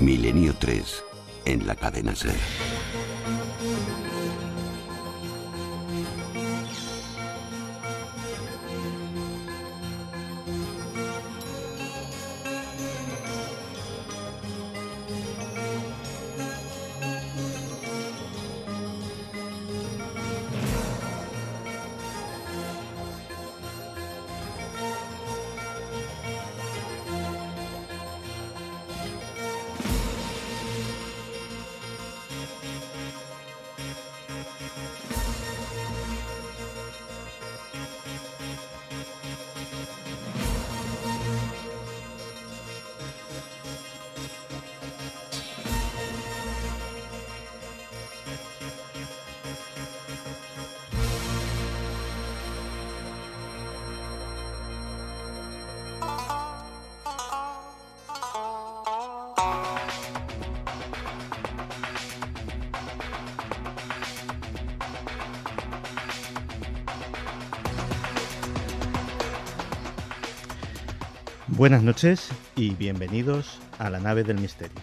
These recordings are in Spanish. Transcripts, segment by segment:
Milenio 3 en la cadena Ser. Buenas noches y bienvenidos a la nave del misterio.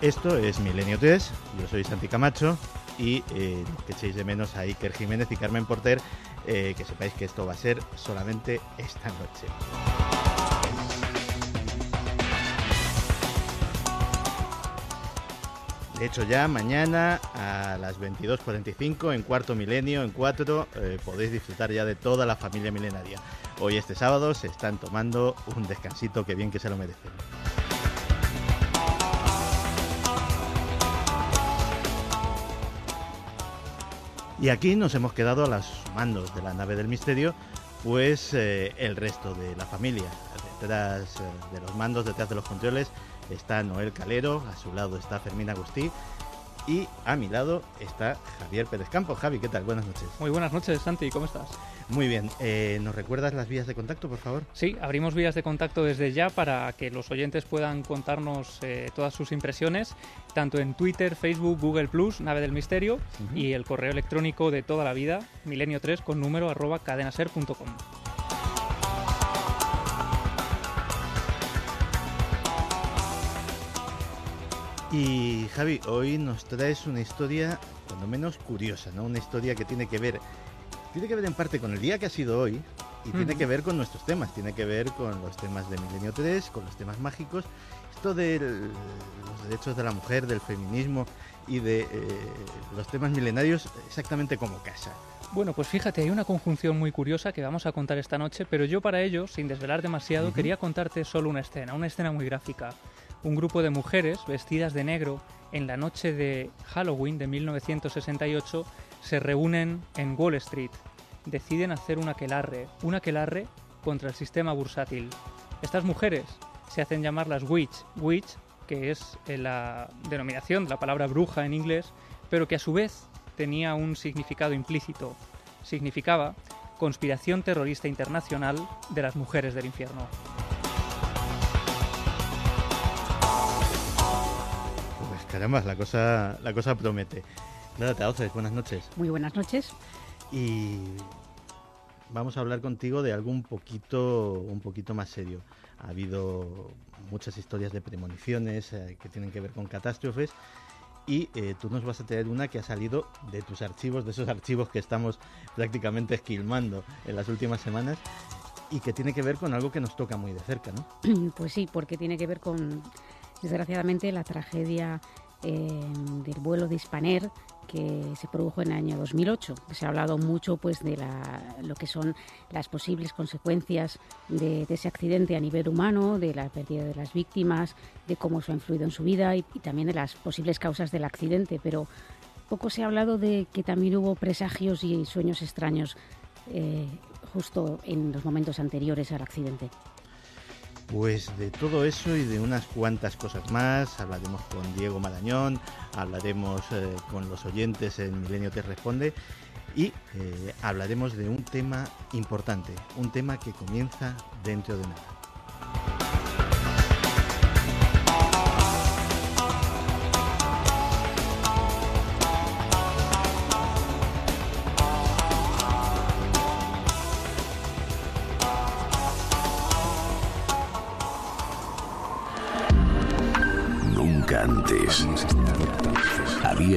Esto es Milenio 3, yo soy Santi Camacho y eh, que echéis de menos a Iker Jiménez y Carmen Porter, eh, que sepáis que esto va a ser solamente esta noche. De hecho, ya mañana a las 22.45 en cuarto milenio, en cuatro, eh, podéis disfrutar ya de toda la familia milenaria. Hoy, este sábado, se están tomando un descansito que bien que se lo merecen. Y aquí nos hemos quedado a los mandos de la nave del misterio, pues eh, el resto de la familia. Detrás eh, de los mandos, detrás de los controles, está Noel Calero, a su lado está Fermín Agustí y a mi lado está Javier Pérez Campos. Javi, ¿qué tal? Buenas noches. Muy buenas noches, Santi, ¿cómo estás? Muy bien, eh, ¿nos recuerdas las vías de contacto, por favor? Sí, abrimos vías de contacto desde ya para que los oyentes puedan contarnos eh, todas sus impresiones, tanto en Twitter, Facebook, Google Plus, Nave del Misterio, y el correo electrónico de toda la vida, milenio3 con número arroba cadenaser.com. Y Javi, hoy nos traes una historia, cuando menos curiosa, ¿no? Una historia que tiene que ver, tiene que ver en parte con el día que ha sido hoy y tiene que ver con nuestros temas, tiene que ver con los temas de Milenio 3, con los temas mágicos, esto de los derechos de la mujer, del feminismo y de eh, los temas milenarios exactamente como casa. Bueno, pues fíjate, hay una conjunción muy curiosa que vamos a contar esta noche, pero yo para ello, sin desvelar demasiado, quería contarte solo una escena, una escena muy gráfica un grupo de mujeres vestidas de negro en la noche de Halloween de 1968 se reúnen en Wall Street. Deciden hacer un aquelarre, un aquelarre contra el sistema bursátil. Estas mujeres se hacen llamar las witch, witch, que es eh, la denominación de la palabra bruja en inglés, pero que a su vez tenía un significado implícito. Significaba conspiración terrorista internacional de las mujeres del infierno. Caramba, la cosa, la cosa promete. Nada, te buenas noches. Muy buenas noches. Y vamos a hablar contigo de algo un poquito, un poquito más serio. Ha habido muchas historias de premoniciones eh, que tienen que ver con catástrofes y eh, tú nos vas a traer una que ha salido de tus archivos, de esos archivos que estamos prácticamente esquilmando en las últimas semanas y que tiene que ver con algo que nos toca muy de cerca, ¿no? Pues sí, porque tiene que ver con, desgraciadamente, la tragedia del vuelo de Hispaner que se produjo en el año 2008. Se ha hablado mucho pues, de lo que son las posibles consecuencias de, ese accidente a nivel humano, de la pérdida de las víctimas, de cómo eso ha influido en su vida y, también de las posibles causas del accidente. Pero poco se ha hablado de que también hubo presagios y sueños extraños eh, justo en los momentos anteriores al accidente. Pues de todo eso y de unas cuantas cosas más, hablaremos con Diego Marañón, hablaremos eh, con los oyentes en Milenio Te Responde y eh, hablaremos de un tema importante, un tema que comienza dentro de nada.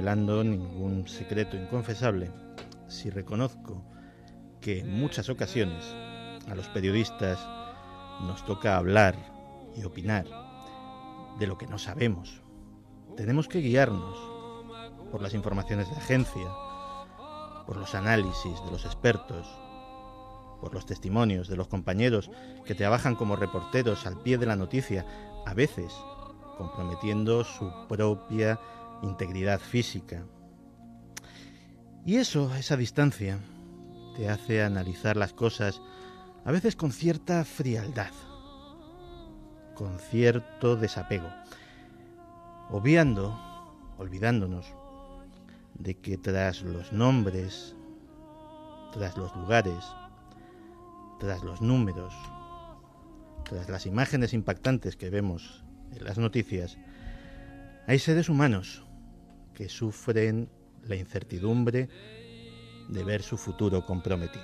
Revelando ningún secreto inconfesable si reconozco que en muchas ocasiones a los periodistas nos toca hablar y opinar de lo que no sabemos. Tenemos que guiarnos por las informaciones de agencia, por los análisis de los expertos, por los testimonios de los compañeros que trabajan como reporteros al pie de la noticia, a veces comprometiendo su propia integridad física. Y eso, esa distancia, te hace analizar las cosas a veces con cierta frialdad, con cierto desapego, obviando, olvidándonos de que tras los nombres, tras los lugares, tras los números, tras las imágenes impactantes que vemos en las noticias, hay seres humanos que sufren la incertidumbre de ver su futuro comprometido.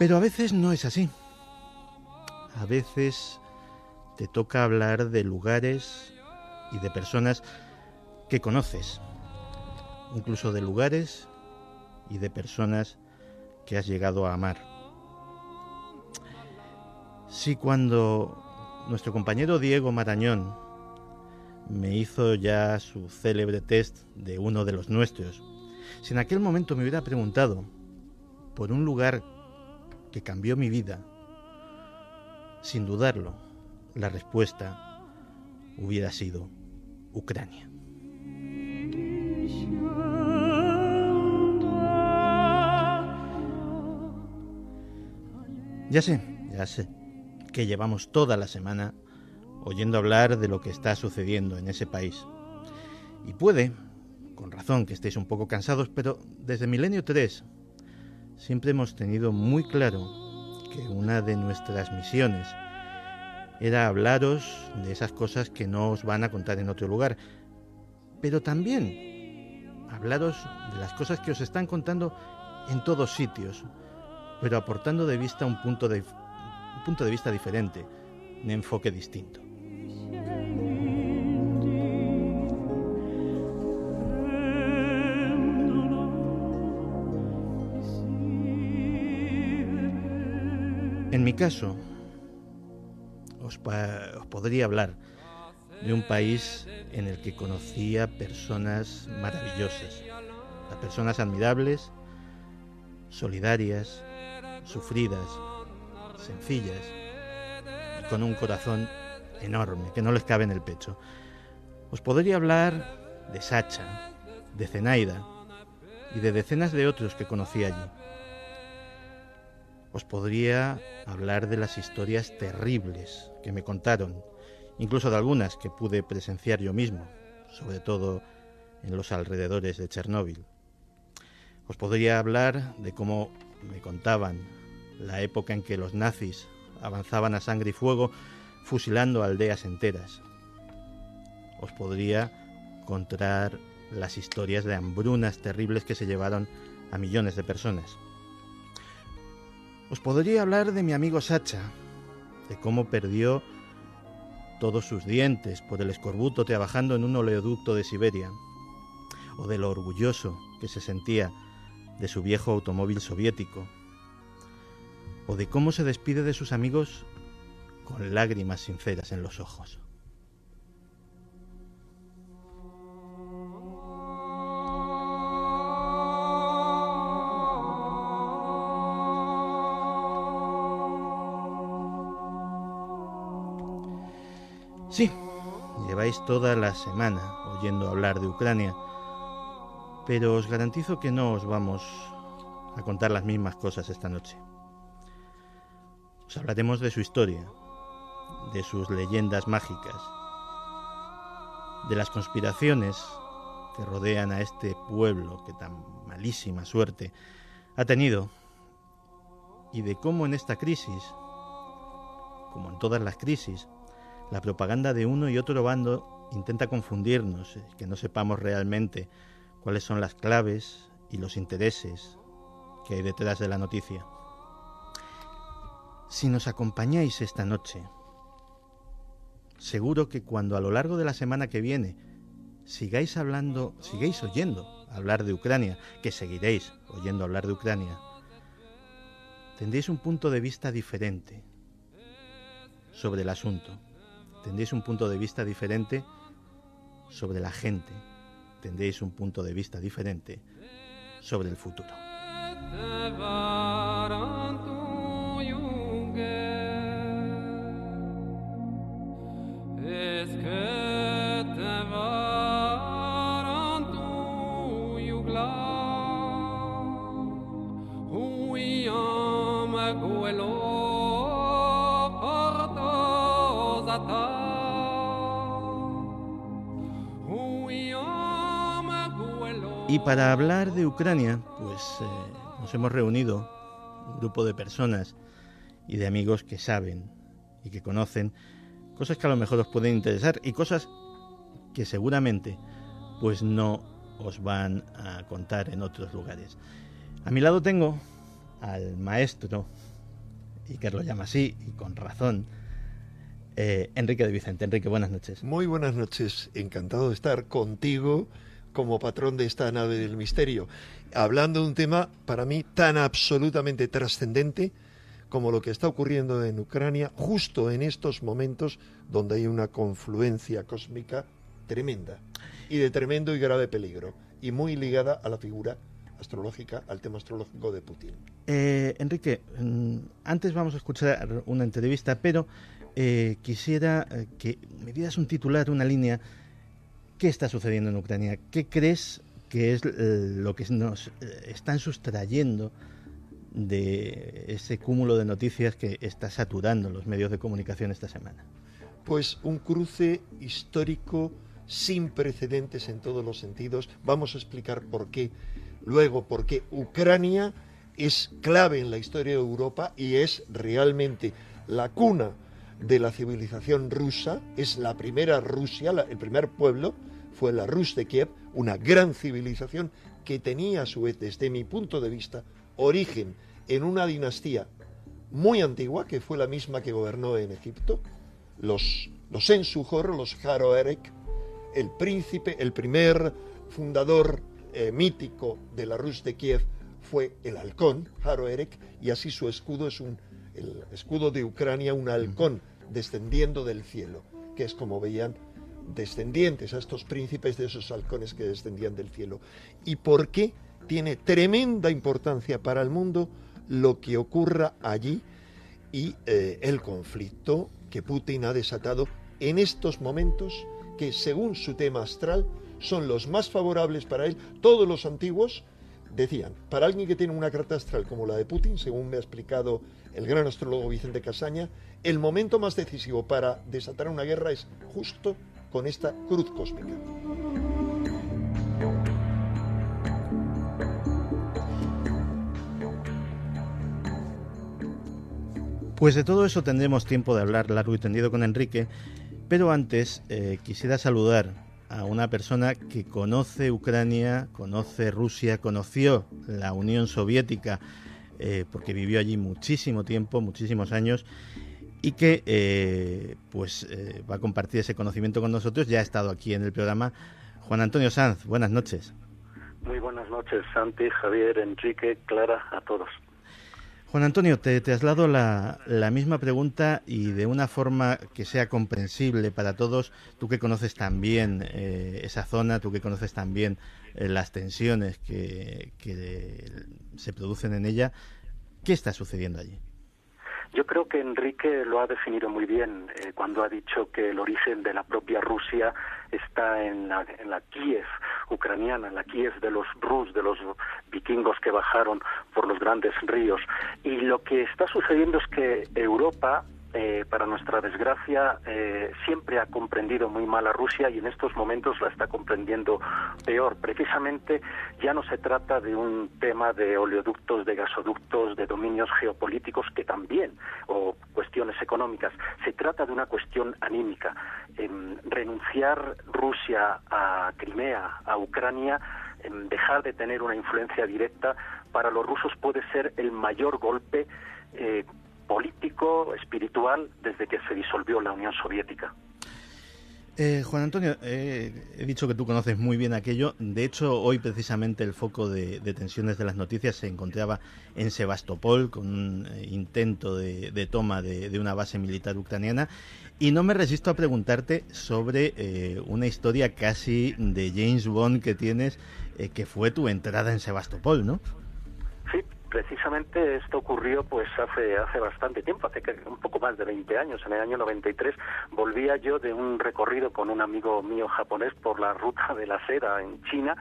Pero a veces no es así. A veces te toca hablar de lugares y de personas que conoces, incluso de lugares y de personas que has llegado a amar. Si cuando nuestro compañero Diego Marañón me hizo ya su célebre test de uno de los nuestros, si en aquel momento me hubiera preguntado por un lugar que cambió mi vida, sin dudarlo, la respuesta hubiera sido Ucrania. Ya sé, ya sé que llevamos toda la semana oyendo hablar de lo que está sucediendo en ese país. Y puede, con razón, que estéis un poco cansados, pero desde Milenio 3 siempre hemos tenido muy claro que una de nuestras misiones era hablaros de esas cosas que no os van a contar en otro lugar, pero también hablaros de las cosas que os están contando en todos sitios, pero aportando de vista un punto de, punto de vista diferente, un enfoque distinto. En mi caso, os, podría hablar de un país en el que conocía personas maravillosas, a personas admirables, solidarias, sufridas, sencillas y con un corazón enorme que no les cabe en el pecho. Os podría hablar de Sacha, de Zenaida y de decenas de otros que conocí allí. Os podría hablar de las historias terribles que me contaron, incluso de algunas que pude presenciar yo mismo, sobre todo en los alrededores de Chernóbil. Os podría hablar de cómo me contaban la época en que los nazis avanzaban a sangre y fuego fusilando aldeas enteras. Os podría contar las historias de hambrunas terribles que se llevaron a millones de personas. Os podría hablar de mi amigo Sacha, de cómo perdió todos sus dientes por el escorbuto trabajando en un oleoducto de Siberia, o de lo orgulloso que se sentía de su viejo automóvil soviético, o de cómo se despide de sus amigos con lágrimas sinceras en los ojos. Sí, lleváis toda la semana oyendo hablar de Ucrania, pero os garantizo que no os vamos a contar las mismas cosas esta noche. Os hablaremos de su historia, de sus leyendas mágicas, de las conspiraciones que rodean a este pueblo que tan malísima suerte ha tenido y de cómo en esta crisis, como en todas las crisis, la propaganda de uno y otro bando intenta confundirnos, eh, que no sepamos realmente cuáles son las claves y los intereses que hay detrás de la noticia. Si nos acompañáis esta noche, seguro que cuando a lo largo de la semana que viene sigáis hablando, sigáis oyendo hablar de Ucrania, que seguiréis oyendo hablar de Ucrania, tendréis un punto de vista diferente sobre el asunto. Tendréis un punto de vista diferente sobre la gente. Tendréis un punto de vista diferente sobre el futuro. Y para hablar de Ucrania, pues eh, nos hemos reunido un grupo de personas y de amigos que saben y que conocen cosas que a lo mejor os pueden interesar y cosas que seguramente pues no os van a contar en otros lugares. A mi lado tengo al maestro, y que lo llama así, y con razón, eh, Enrique de Vicente. Enrique, buenas noches. Muy buenas noches, encantado de estar contigo como patrón de esta nave del misterio, hablando de un tema para mí tan absolutamente trascendente como lo que está ocurriendo en Ucrania justo en estos momentos donde hay una confluencia cósmica tremenda y de tremendo y grave peligro y muy ligada a la figura astrológica, al tema astrológico de Putin. Eh, Enrique, mm, antes vamos a escuchar una entrevista, pero eh, quisiera eh, que me dieras un titular, una línea ¿Qué está sucediendo en Ucrania? ¿Qué crees que es eh, lo que nos eh, están sustrayendo de ese cúmulo de noticias que está saturando los medios de comunicación esta semana? Pues un cruce histórico sin precedentes en todos los sentidos. Vamos a explicar por qué. Luego, por qué Ucrania es clave en la historia de Europa y es realmente la cuna de la civilización rusa, es la primera Rusia, el primer pueblo, fue la Rus de Kiev, una gran civilización que tenía a su vez, desde mi punto de vista, origen en una dinastía muy antigua, que fue la misma que gobernó en Egipto, los, los Ensuhor, los Haroerek, el príncipe, el primer fundador eh, mítico de la Rus de Kiev fue el halcón, Haroerek, y así su escudo es un, el escudo de Ucrania, un halcón descendiendo del cielo, que es como veían descendientes a estos príncipes de esos halcones que descendían del cielo. ¿Y por qué tiene tremenda importancia para el mundo lo que ocurra allí y eh, el conflicto que Putin ha desatado en estos momentos que según su tema astral son los más favorables para él. Todos los antiguos decían, para alguien que tiene una carta astral como la de Putin, según me ha explicado el gran astrólogo Vicente Casaña, el momento más decisivo para desatar una guerra es justo con esta cruz cósmica. Pues de todo eso tendremos tiempo de hablar largo y tendido con Enrique, pero antes eh, quisiera saludar a una persona que conoce Ucrania, conoce Rusia, conoció la Unión Soviética, eh, porque vivió allí muchísimo tiempo, muchísimos años, y que eh, pues eh, va a compartir ese conocimiento con nosotros. Ya ha estado aquí en el programa Juan Antonio Sanz. Buenas noches. Muy buenas noches, Santi, Javier, Enrique, Clara, a todos. Juan Antonio, te traslado la, la misma pregunta y de una forma que sea comprensible para todos, tú que conoces también eh, esa zona, tú que conoces también las tensiones que, que se producen en ella, ¿qué está sucediendo allí? Yo creo que Enrique lo ha definido muy bien eh, cuando ha dicho que el origen de la propia Rusia está en la, en la Kiev ucraniana, en la Kiev de los Rus, de los vikingos que bajaron por los grandes ríos. Y lo que está sucediendo es que Europa eh, para nuestra desgracia, eh, siempre ha comprendido muy mal a Rusia y en estos momentos la está comprendiendo peor. Precisamente ya no se trata de un tema de oleoductos, de gasoductos, de dominios geopolíticos que también, o cuestiones económicas. Se trata de una cuestión anímica. renunciar Rusia a Crimea, a Ucrania, dejar de tener una influencia directa para los rusos puede ser el mayor golpe eh, político, espiritual, desde que se disolvió la Unión Soviética. Eh, Juan Antonio, eh, he dicho que tú conoces muy bien aquello. De hecho, hoy precisamente el foco de, tensiones de las noticias se encontraba en Sebastopol con un eh, intento de, toma de, una base militar ucraniana. Y no me resisto a preguntarte sobre una historia casi de James Bond que tienes, que fue tu entrada en Sebastopol, ¿no? Precisamente esto ocurrió pues hace hace bastante tiempo, hace un poco más de 20 años, en el año 93 volvía yo de un recorrido con un amigo mío japonés por la ruta de la seda en China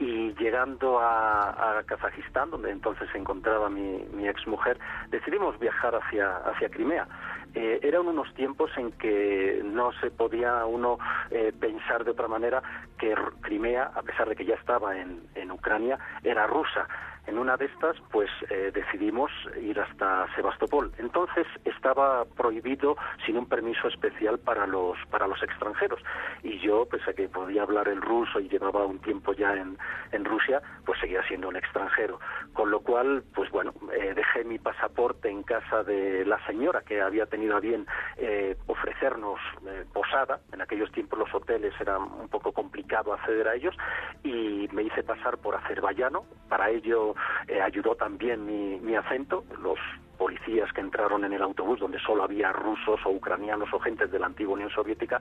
y llegando a, a, Kazajistán, donde entonces se encontraba mi, mi exmujer, decidimos viajar hacia, hacia Crimea. Eh, eran unos tiempos en que no se podía uno eh, pensar de otra manera que Crimea, a pesar de que ya estaba en, en Ucrania, era rusa. En una de estas, pues eh, decidimos ir hasta Sebastopol. Entonces estaba prohibido sin un permiso especial para los para los extranjeros. Y yo, pese a que podía hablar el ruso y llevaba un tiempo ya en, en Rusia, pues seguía siendo un extranjero. Con lo cual, pues bueno, eh, dejé mi pasaporte en casa de la señora que había tenido a bien eh, ofrecernos posada. En aquellos tiempos los hoteles era un poco complicado acceder a ellos y me hice pasar por azerbaiyano. Para ello eh, ayudó también mi, mi acento, los policías que entraron en el autobús donde solo había rusos o ucranianos o gentes de la antigua Unión Soviética,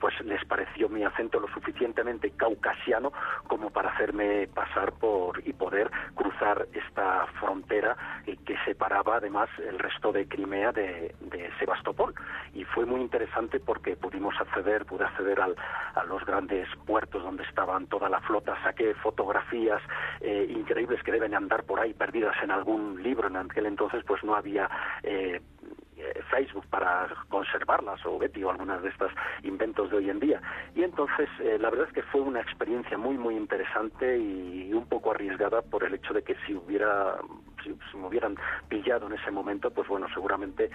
pues les pareció mi acento lo suficientemente caucasiano como para hacerme pasar por y poder cruzar esta frontera que separaba además el resto de Crimea de, Sebastopol. Y fue muy interesante porque pudimos acceder, pude acceder al, a los grandes puertos donde estaban toda la flota, saqué fotografías eh, increíbles que deben andar por ahí perdidas en algún libro en aquel entonces, pues no había eh, eh, Facebook para conservarlas o Betty o algunas de estos inventos de hoy en día. Y entonces eh, la verdad es que fue una experiencia muy muy interesante y un poco arriesgada por el hecho de que si hubiera si, me hubieran pillado en ese momento, pues bueno, seguramente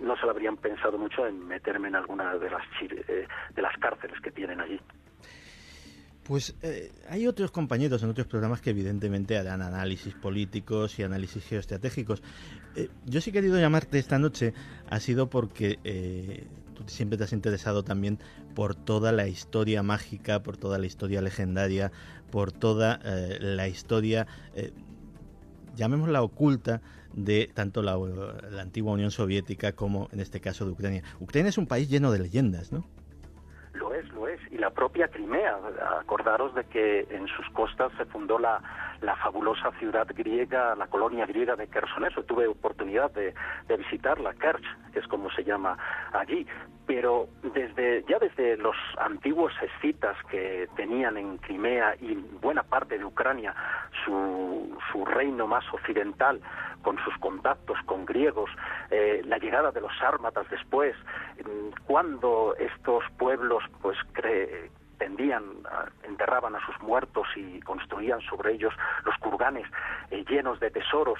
no se lo habrían pensado mucho en meterme en alguna de las de las cárceles que tienen allí. Pues eh, hay otros compañeros en otros programas que evidentemente harán análisis políticos y análisis geoestratégicos. Eh, yo sí he querido llamarte esta noche, ha sido porque eh, tú siempre te has interesado también por toda la historia mágica, por toda la historia legendaria, por toda la historia, llamémosla oculta, de tanto la, la antigua Unión Soviética como en este caso de Ucrania. Ucrania es un país lleno de leyendas, ¿no? Y la propia Crimea. Acordaros de que en sus costas se fundó la, la fabulosa ciudad griega, la colonia griega de Kersoneso. Tuve oportunidad de, de visitarla, Kerch, que es como se llama allí. Pero desde, ya desde los antiguos escitas que tenían en Crimea y buena parte de Ucrania su, su reino más occidental, con sus contactos con griegos, eh, la llegada de los sármatas después, mm, cuando estos pueblos pues cre tendían, enterraban a sus muertos y construían sobre ellos los kurganes eh, llenos de tesoros.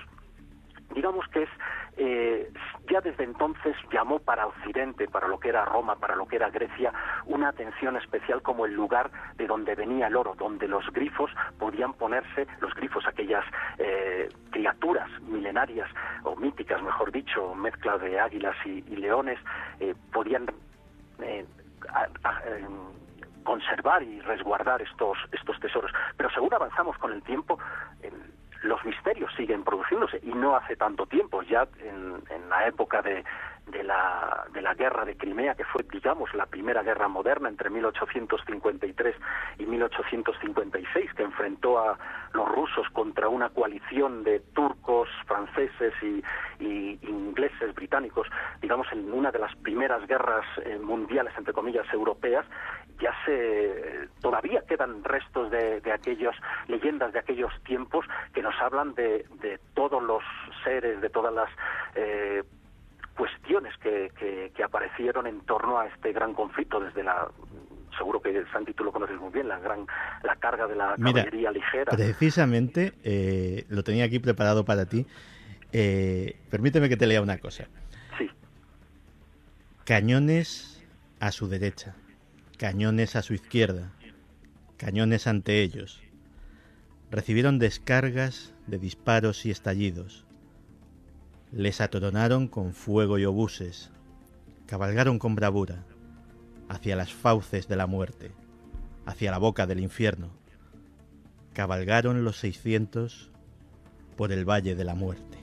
Digamos que es eh, ya desde entonces llamó para Occidente, para lo que era Roma, para lo que era Grecia, una atención especial como el lugar de donde venía el oro, donde los grifos podían ponerse, los grifos, aquellas eh, criaturas milenarias o míticas, mejor dicho, mezcla de águilas y, leones, eh, podían conservar y resguardar estos, estos tesoros. Pero según avanzamos con el tiempo, los misterios siguen produciéndose y no hace tanto tiempo, ya en, la época de, la, de la guerra de Crimea, que fue, digamos, la primera guerra moderna entre 1853 y 1856, que enfrentó a los rusos contra una coalición de turcos, franceses y, ingleses, británicos, digamos, en una de las primeras guerras eh, mundiales, entre comillas, europeas, ya se todavía quedan restos de, de aquellas leyendas de aquellos tiempos que nos hablan de, de todos los seres, de todas las eh, cuestiones que, que, aparecieron en torno a este gran conflicto desde la seguro que Santi tú lo conoces muy bien la gran la carga de la caballería ligera. precisamente eh, lo tenía aquí preparado para ti. Eh, permíteme que te lea una cosa. Sí. Cañones a su derecha cañones a su izquierda cañones ante ellos. Recibieron descargas de disparos y estallidos les atoronaron con fuego y obuses, cabalgaron con bravura hacia las fauces de la muerte, hacia la boca del infierno. Cabalgaron los seiscientos por el valle de la muerte.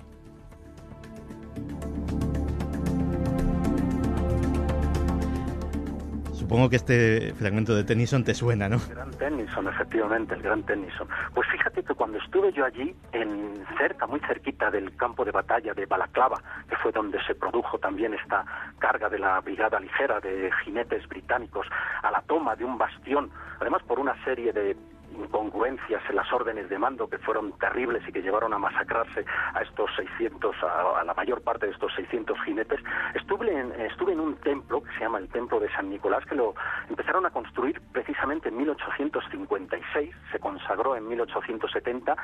Supongo que este fragmento de Tennyson te suena, ¿no? El gran Tennyson, efectivamente, el gran Tennyson. Pues fíjate que cuando estuve yo allí, en cerca, muy cerquita del campo de batalla de Balaclava, que fue donde se produjo también esta carga de la brigada ligera de jinetes británicos a la toma de un bastión, además por una serie de incongruencias en las órdenes de mando que fueron terribles y que llevaron a masacrarse a estos 600, a, la mayor parte de estos 600 jinetes, estuve en, estuve en un templo que se llama el Templo de San Nicolás, que lo empezaron a construir precisamente en 1856, se consagró en 1870,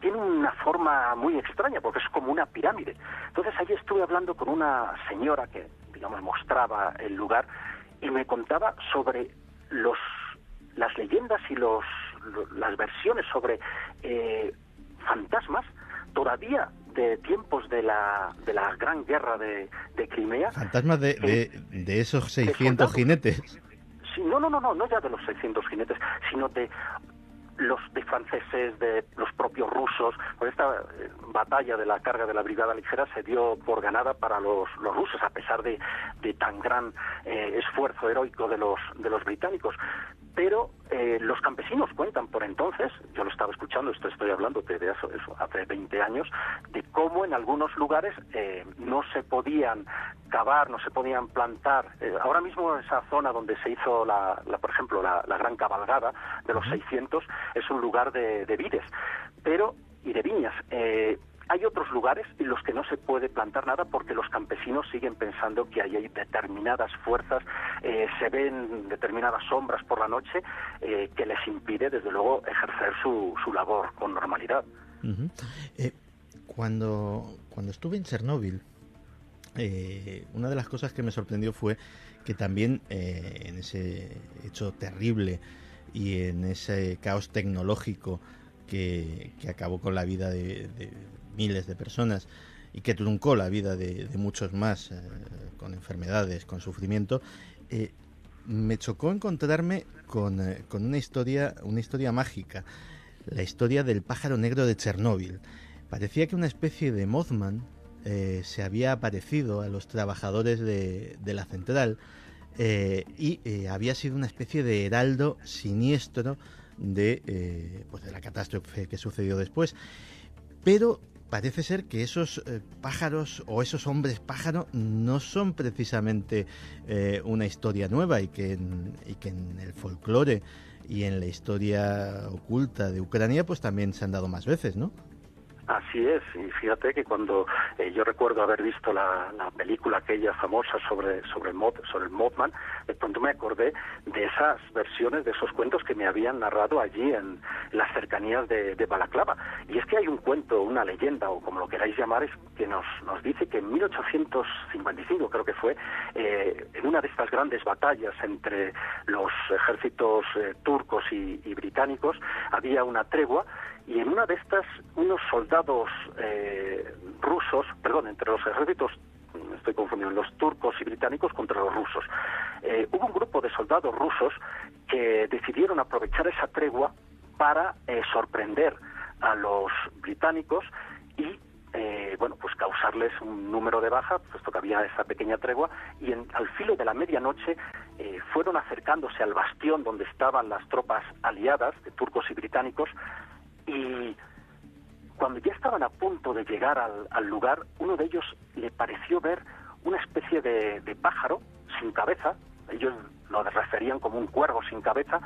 tiene una forma muy extraña porque es como una pirámide. Entonces allí estuve hablando con una señora que, digamos, mostraba el lugar y me contaba sobre los las leyendas y los las versiones sobre eh, fantasmas todavía de tiempos de la, de la gran guerra de, de Crimea. ¿Fantasmas de, de, esos 600 jinetes? Sí, no, no, no, no, no ya de los 600 jinetes, sino de los de franceses, de los propios rusos. Pues esta eh, batalla de la carga de la brigada ligera se dio por ganada para los, los rusos, a pesar de, de tan gran eh, esfuerzo heroico de los, de los británicos pero eh, los campesinos cuentan por entonces, yo lo estaba escuchando, esto estoy hablando de eso, hace 20 años, de cómo en algunos lugares eh, no se podían cavar, no se podían plantar. Eh, ahora mismo esa zona donde se hizo, la, por ejemplo, la, gran cabalgada de los 600 es un lugar de, de vides, pero y de viñas. Hay otros lugares en los que no se puede plantar nada porque los campesinos siguen pensando que hay determinadas fuerzas, eh, se ven determinadas sombras por la noche eh, que les impide, desde luego, ejercer su, su labor con normalidad. Eh, cuando, cuando estuve en Chernóbil, una de las cosas que me sorprendió fue que también en ese hecho terrible y en ese caos tecnológico que, acabó con la vida de, miles de personas y que truncó la vida de, muchos más eh, con enfermedades, con sufrimiento, eh, me chocó encontrarme con, eh, con, una historia, una historia mágica, la historia del pájaro negro de Chernóbil. Parecía que una especie de Mothman se había aparecido a los trabajadores de, de la central y había sido una especie de heraldo siniestro de, pues de la catástrofe que sucedió después. Pero parece ser que esos eh, pájaros o esos hombres pájaro no son precisamente eh, una historia nueva y que, en, y que en el folclore y en la historia oculta de Ucrania pues también se han dado más veces, ¿no? Así es, y fíjate que cuando eh, yo recuerdo haber visto la, película aquella famosa sobre sobre el, sobre el Mothman, de pronto me acordé de esas versiones, de esos cuentos que me habían narrado allí en las cercanías de, Balaclava. Y es que hay un cuento, una leyenda, o como lo queráis llamar, es que nos, nos dice que en 1855, creo que fue, eh, en una de estas grandes batallas entre los ejércitos eh, turcos y británicos, había una tregua y en una de estas unos soldados eh, rusos, perdón, entre los ejércitos, estoy confundiendo, los turcos y británicos contra los rusos, eh, hubo un grupo de soldados rusos que decidieron aprovechar esa tregua para eh, sorprender a los británicos y eh, bueno, pues causarles un número de bajas, puesto que había esa pequeña tregua, y en, al filo de la medianoche eh, fueron acercándose al bastión donde estaban las tropas aliadas de turcos y británicos, y cuando ya estaban a punto de llegar al, lugar, uno de ellos le pareció ver una especie de, de pájaro sin cabeza, ellos lo referían como un cuervo sin cabeza,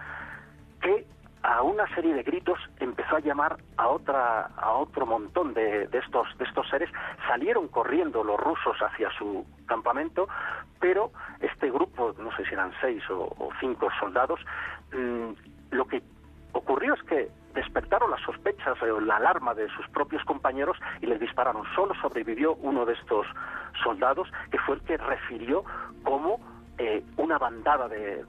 que a una serie de gritos empezó a llamar a otra a otro montón de, estos de estos seres. Salieron corriendo los rusos hacia su campamento pero este grupo no sé si eran seis o, cinco soldados mm, lo que ocurrió es que despertaron las sospechas o la alarma de sus propios compañeros y les dispararon solo sobrevivió uno de estos soldados que fue el que refirió como eh, una bandada de,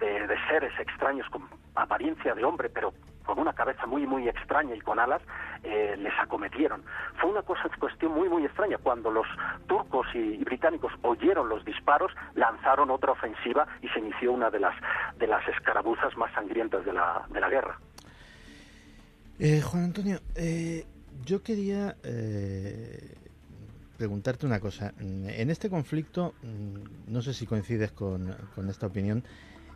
seres extraños con apariencia de hombre, pero con una cabeza muy, muy extraña y con alas, eh, les acometieron. Fue una cosa, cuestión muy, muy extraña. Cuando los turcos y, británicos oyeron los disparos, lanzaron otra ofensiva y se inició una de las, de las escarabuzas más sangrientas de la, de la guerra. Eh, Juan Antonio, yo quería preguntarte una cosa. En este conflicto, mm, no sé si coincides con, esta opinión,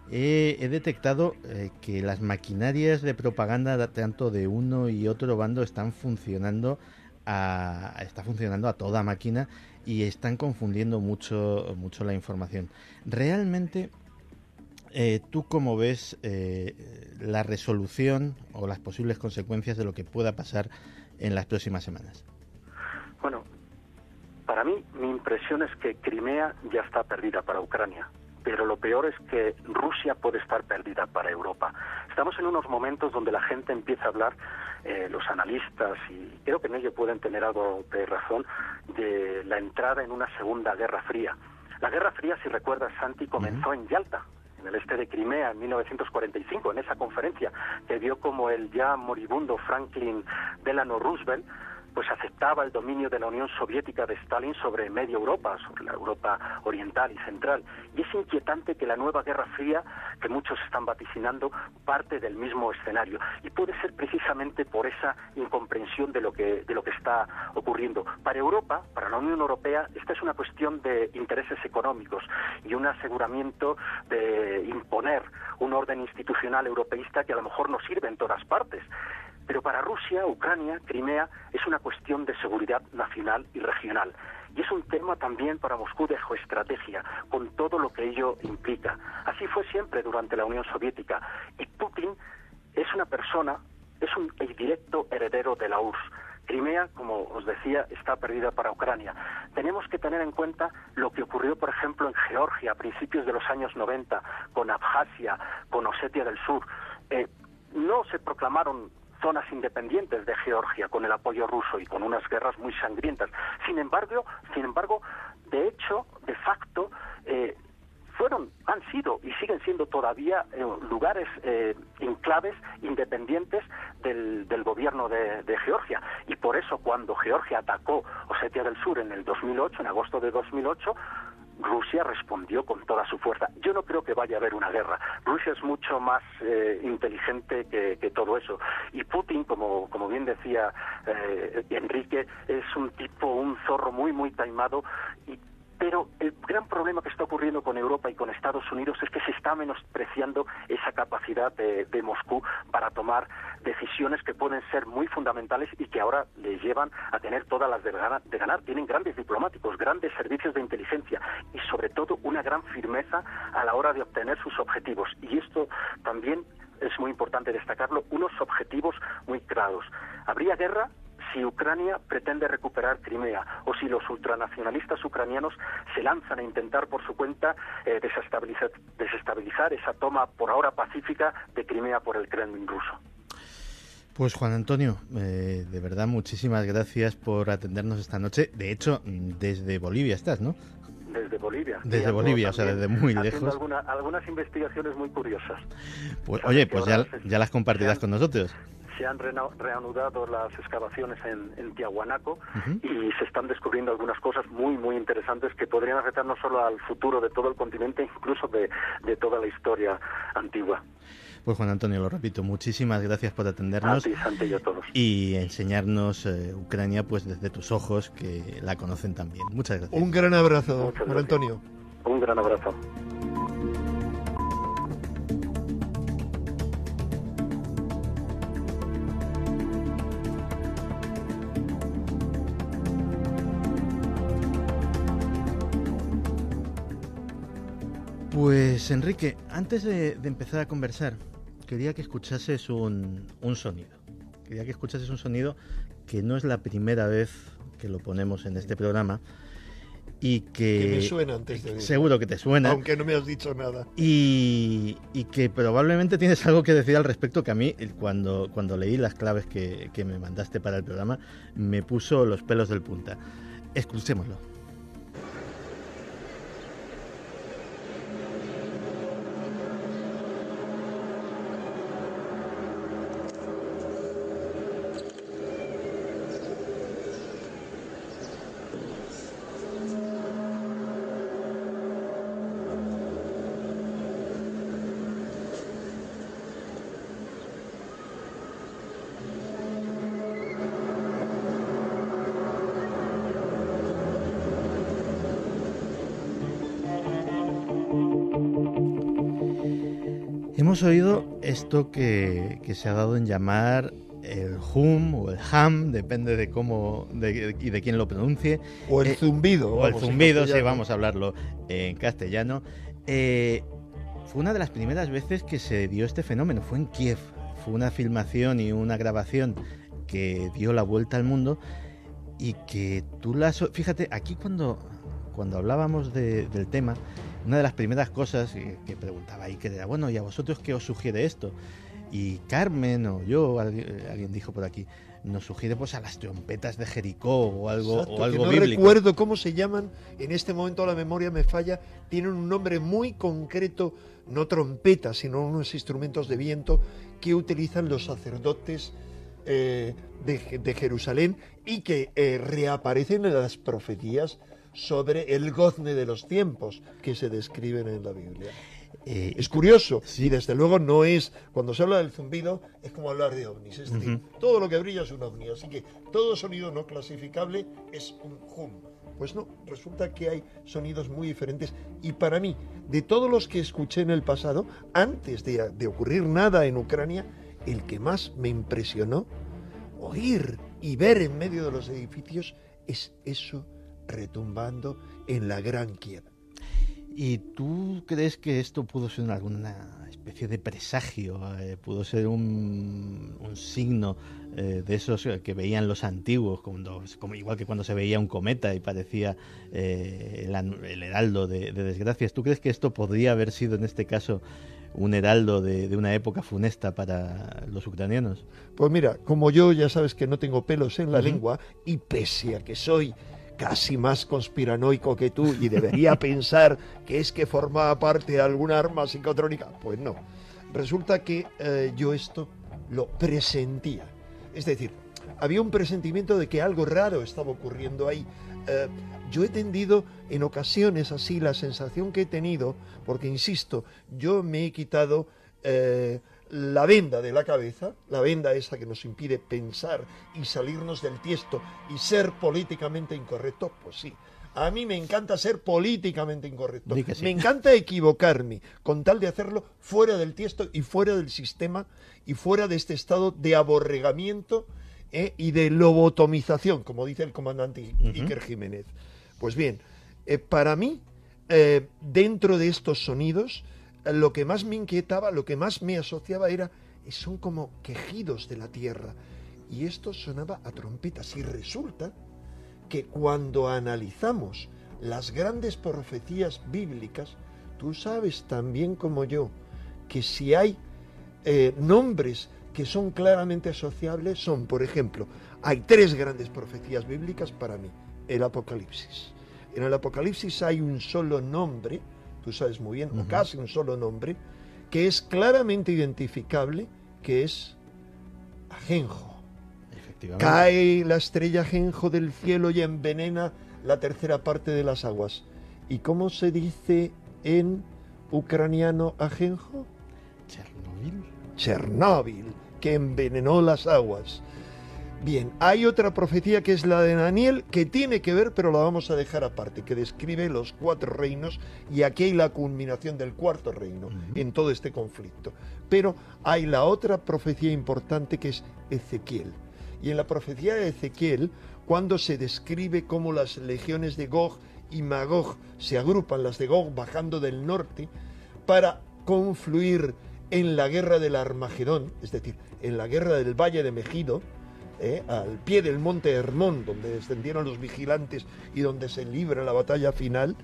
he, detectado eh, que las maquinarias de propaganda tanto de uno y otro bando están funcionando a, está funcionando a toda máquina y están confundiendo mucho, mucho la información. Realmente, eh, ¿tú cómo ves eh, la resolución o las posibles consecuencias de lo que pueda pasar en las próximas semanas? Bueno, para mí, mi impresión es que Crimea ya está perdida para Ucrania, pero lo peor es que Rusia puede estar perdida para Europa. Estamos en unos momentos donde la gente empieza a hablar, eh, los analistas, y creo que en ello pueden tener algo de razón, de la entrada en una segunda guerra fría. La guerra fría, si recuerdas, Santi, comenzó en Yalta, en el este de Crimea en 1945, en esa conferencia que vio como el ya moribundo Franklin Delano Roosevelt pues aceptaba el dominio de la Unión Soviética de Stalin sobre media Europa, sobre la Europa oriental y central. Y es inquietante que la nueva Guerra Fría, que muchos están vaticinando, parte del mismo escenario. Y puede ser precisamente por esa incomprensión de lo que, de lo que está ocurriendo. Para Europa, para la Unión Europea, esta es una cuestión de intereses económicos y un aseguramiento de imponer un orden institucional europeísta que a lo mejor no sirve en todas partes. Pero para Rusia, Ucrania, Crimea es una cuestión de seguridad nacional y regional. Y es un tema también para Moscú de geoestrategia, con todo lo que ello implica. Así fue siempre durante la Unión Soviética. Y Putin es una persona, es un directo heredero de la URSS. Crimea, como os decía, está perdida para Ucrania. Tenemos que tener en cuenta lo que ocurrió, por ejemplo, en Georgia a principios de los años 90, con Abjasia, con Osetia del Sur. Eh, no se proclamaron zonas independientes de Georgia con el apoyo ruso y con unas guerras muy sangrientas. Sin embargo, sin embargo, de hecho, de facto, eh, fueron, han sido y siguen siendo todavía eh, lugares eh, enclaves independientes del, gobierno de, de, Georgia. Y por eso cuando Georgia atacó Osetia del Sur en el 2008, en agosto de 2008, Rusia respondió con toda su fuerza. Yo no creo que vaya a haber una guerra. Rusia es mucho más eh, inteligente que, todo eso. Y Putin, como, como bien decía eh, Enrique, es un tipo, un zorro muy, muy taimado y pero el gran problema que está ocurriendo con Europa y con Estados Unidos es que se está menospreciando esa capacidad de, Moscú para tomar decisiones que pueden ser muy fundamentales y que ahora le llevan a tener todas las de ganar, de ganar. Tienen grandes diplomáticos, grandes servicios de inteligencia y sobre todo una gran firmeza a la hora de obtener sus objetivos. Y esto también es muy importante destacarlo, unos objetivos muy claros. Habría guerra si Ucrania pretende recuperar Crimea o si los ultranacionalistas ucranianos se lanzan a intentar por su cuenta eh, desestabilizar, desestabilizar esa toma por ahora pacífica de Crimea por el Kremlin ruso. Pues Juan Antonio, eh, de verdad muchísimas gracias por atendernos esta noche. De hecho, desde Bolivia estás, ¿no? Desde Bolivia. Desde Bolivia, o sea, desde muy lejos. algunas investigaciones muy curiosas. Pues, oye, pues ya, ya las compartirás con nosotros se han reanudado las excavaciones en, Tiahuanaco y se están descubriendo algunas cosas muy, muy interesantes que podrían afectar no solo al futuro de todo el continente, incluso de, toda la historia antigua. Pues Juan Antonio, lo repito, muchísimas gracias por atendernos A ti, Santi, y a todos. y enseñarnos eh, Ucrania pues desde tus ojos que la conocen también. Muchas gracias. Un gran abrazo, Juan. Antonio. Un gran abrazo. Pues Enrique, antes de, de empezar a conversar, quería que escuchases un, un sonido. Quería que escuchases un sonido que no es la primera vez que lo ponemos en este programa y que, Que me suena antes de seguro que te suena Aunque no me has dicho nada. y, y que probablemente tienes algo que decir al respecto que a mí cuando, cuando leí las claves que, que me mandaste para el programa me puso los pelos del punta. Escuchémoslo. Hemos oído esto que, que se ha dado en llamar el hum o el ham, depende de cómo de- y de quién lo pronuncie, O el Eh, zumbido. o el vamos, zumbido, sí, vamos a hablarlo en castellano. Eh, fue una de las primeras veces que se dio este fenómeno, fue en Kiev. Fue una filmación y una grabación que dio la vuelta al mundo y que tú las... Fíjate, aquí cuando, cuando hablábamos de- del tema, una de las primeras cosas que, que preguntaba ahí, que era, bueno, ¿y a vosotros qué os sugiere esto? Y Carmen o yo, alguien, alguien dijo por aquí, nos sugiere pues a las trompetas de Jericó o algo, Exacto, o algo que no bíblico. recuerdo cómo se llaman. En este momento la memoria me falla. Tienen un nombre muy concreto, no trompetas, sino unos instrumentos de viento que utilizan los sacerdotes eh, de, de Jerusalén y que eh, reaparecen en las profecías sobre el gozne de los tiempos que se describen en la Biblia. Eh, Es curioso, Sí. y desde luego no es, cuando se habla del zumbido, es como hablar de ovnis, es decir, todo lo que brilla es un ovni, así que todo sonido no clasificable es un hum. Pues no, resulta que hay sonidos muy diferentes y para mí, de todos los que escuché en el pasado, antes de, de ocurrir nada en Ucrania, el que más me impresionó oír y ver en medio de los edificios es eso retumbando en la gran Kiev. ¿Y tú crees que esto pudo ser alguna especie de presagio? eh, ¿Pudo ser un, un signo eh, de esos que veían los antiguos, cuando, como igual que cuando se veía un cometa y parecía eh, el, heraldo de, de desgracias? ¿Tú crees que esto podría haber sido en este caso un heraldo de, de una época funesta para los ucranianos? Pues mira, como yo ya sabes que no tengo pelos en la lengua y pese a que soy casi más conspiranoico que tú y debería pensar que es que formaba parte de alguna arma psicotrónica, pues no. Resulta que eh, yo esto lo presentía. Es decir, había un presentimiento de que algo raro estaba ocurriendo ahí. Eh, yo he tendido en ocasiones así la sensación que he tenido, porque insisto, yo me he quitado eh, la venda de la cabeza, la venda esa que nos impide pensar y salirnos del tiesto y ser políticamente incorrecto, pues sí. A mí me encanta ser políticamente incorrecto. Sí. Me encanta equivocarme con tal de hacerlo fuera del tiesto y fuera del sistema y fuera de este estado de aborregamiento ¿eh? y de lobotomización, como dice el comandante. Iker Jiménez. Pues bien, eh, para mí, eh, dentro de estos sonidos, lo que más me inquietaba, lo que más me asociaba era, eh, son como quejidos de la tierra. Y esto sonaba a trompetas. Y resulta que cuando analizamos las grandes profecías bíblicas, tú sabes también como yo que si hay eh, nombres que son claramente asociables, son, por ejemplo, hay tres grandes profecías bíblicas para mí. El Apocalipsis. En el Apocalipsis hay un solo nombre, tú sabes muy bien, o casi un solo nombre, que es claramente identificable, que es Ajenjo. Cae la estrella Ajenjo del cielo y envenena la tercera parte de las aguas. ¿Y cómo se dice en ucraniano Ajenjo? Chernobyl. Chernóbil, que envenenó las aguas. Bien, hay otra profecía que es la de Daniel, que tiene que ver, pero la vamos a dejar aparte, que describe los cuatro reinos y aquí hay la culminación del cuarto reino en todo este conflicto. Pero hay la otra profecía importante que es Ezequiel. Y en la profecía de Ezequiel, cuando se describe cómo las legiones de Gog y Magog se agrupan, las de Gog bajando del norte, para confluir en la guerra del Armagedón, es decir, en la guerra del Valle de Megido, ¿eh? al pie del monte Hermón, donde descendieron los vigilantes y donde se libra la batalla final,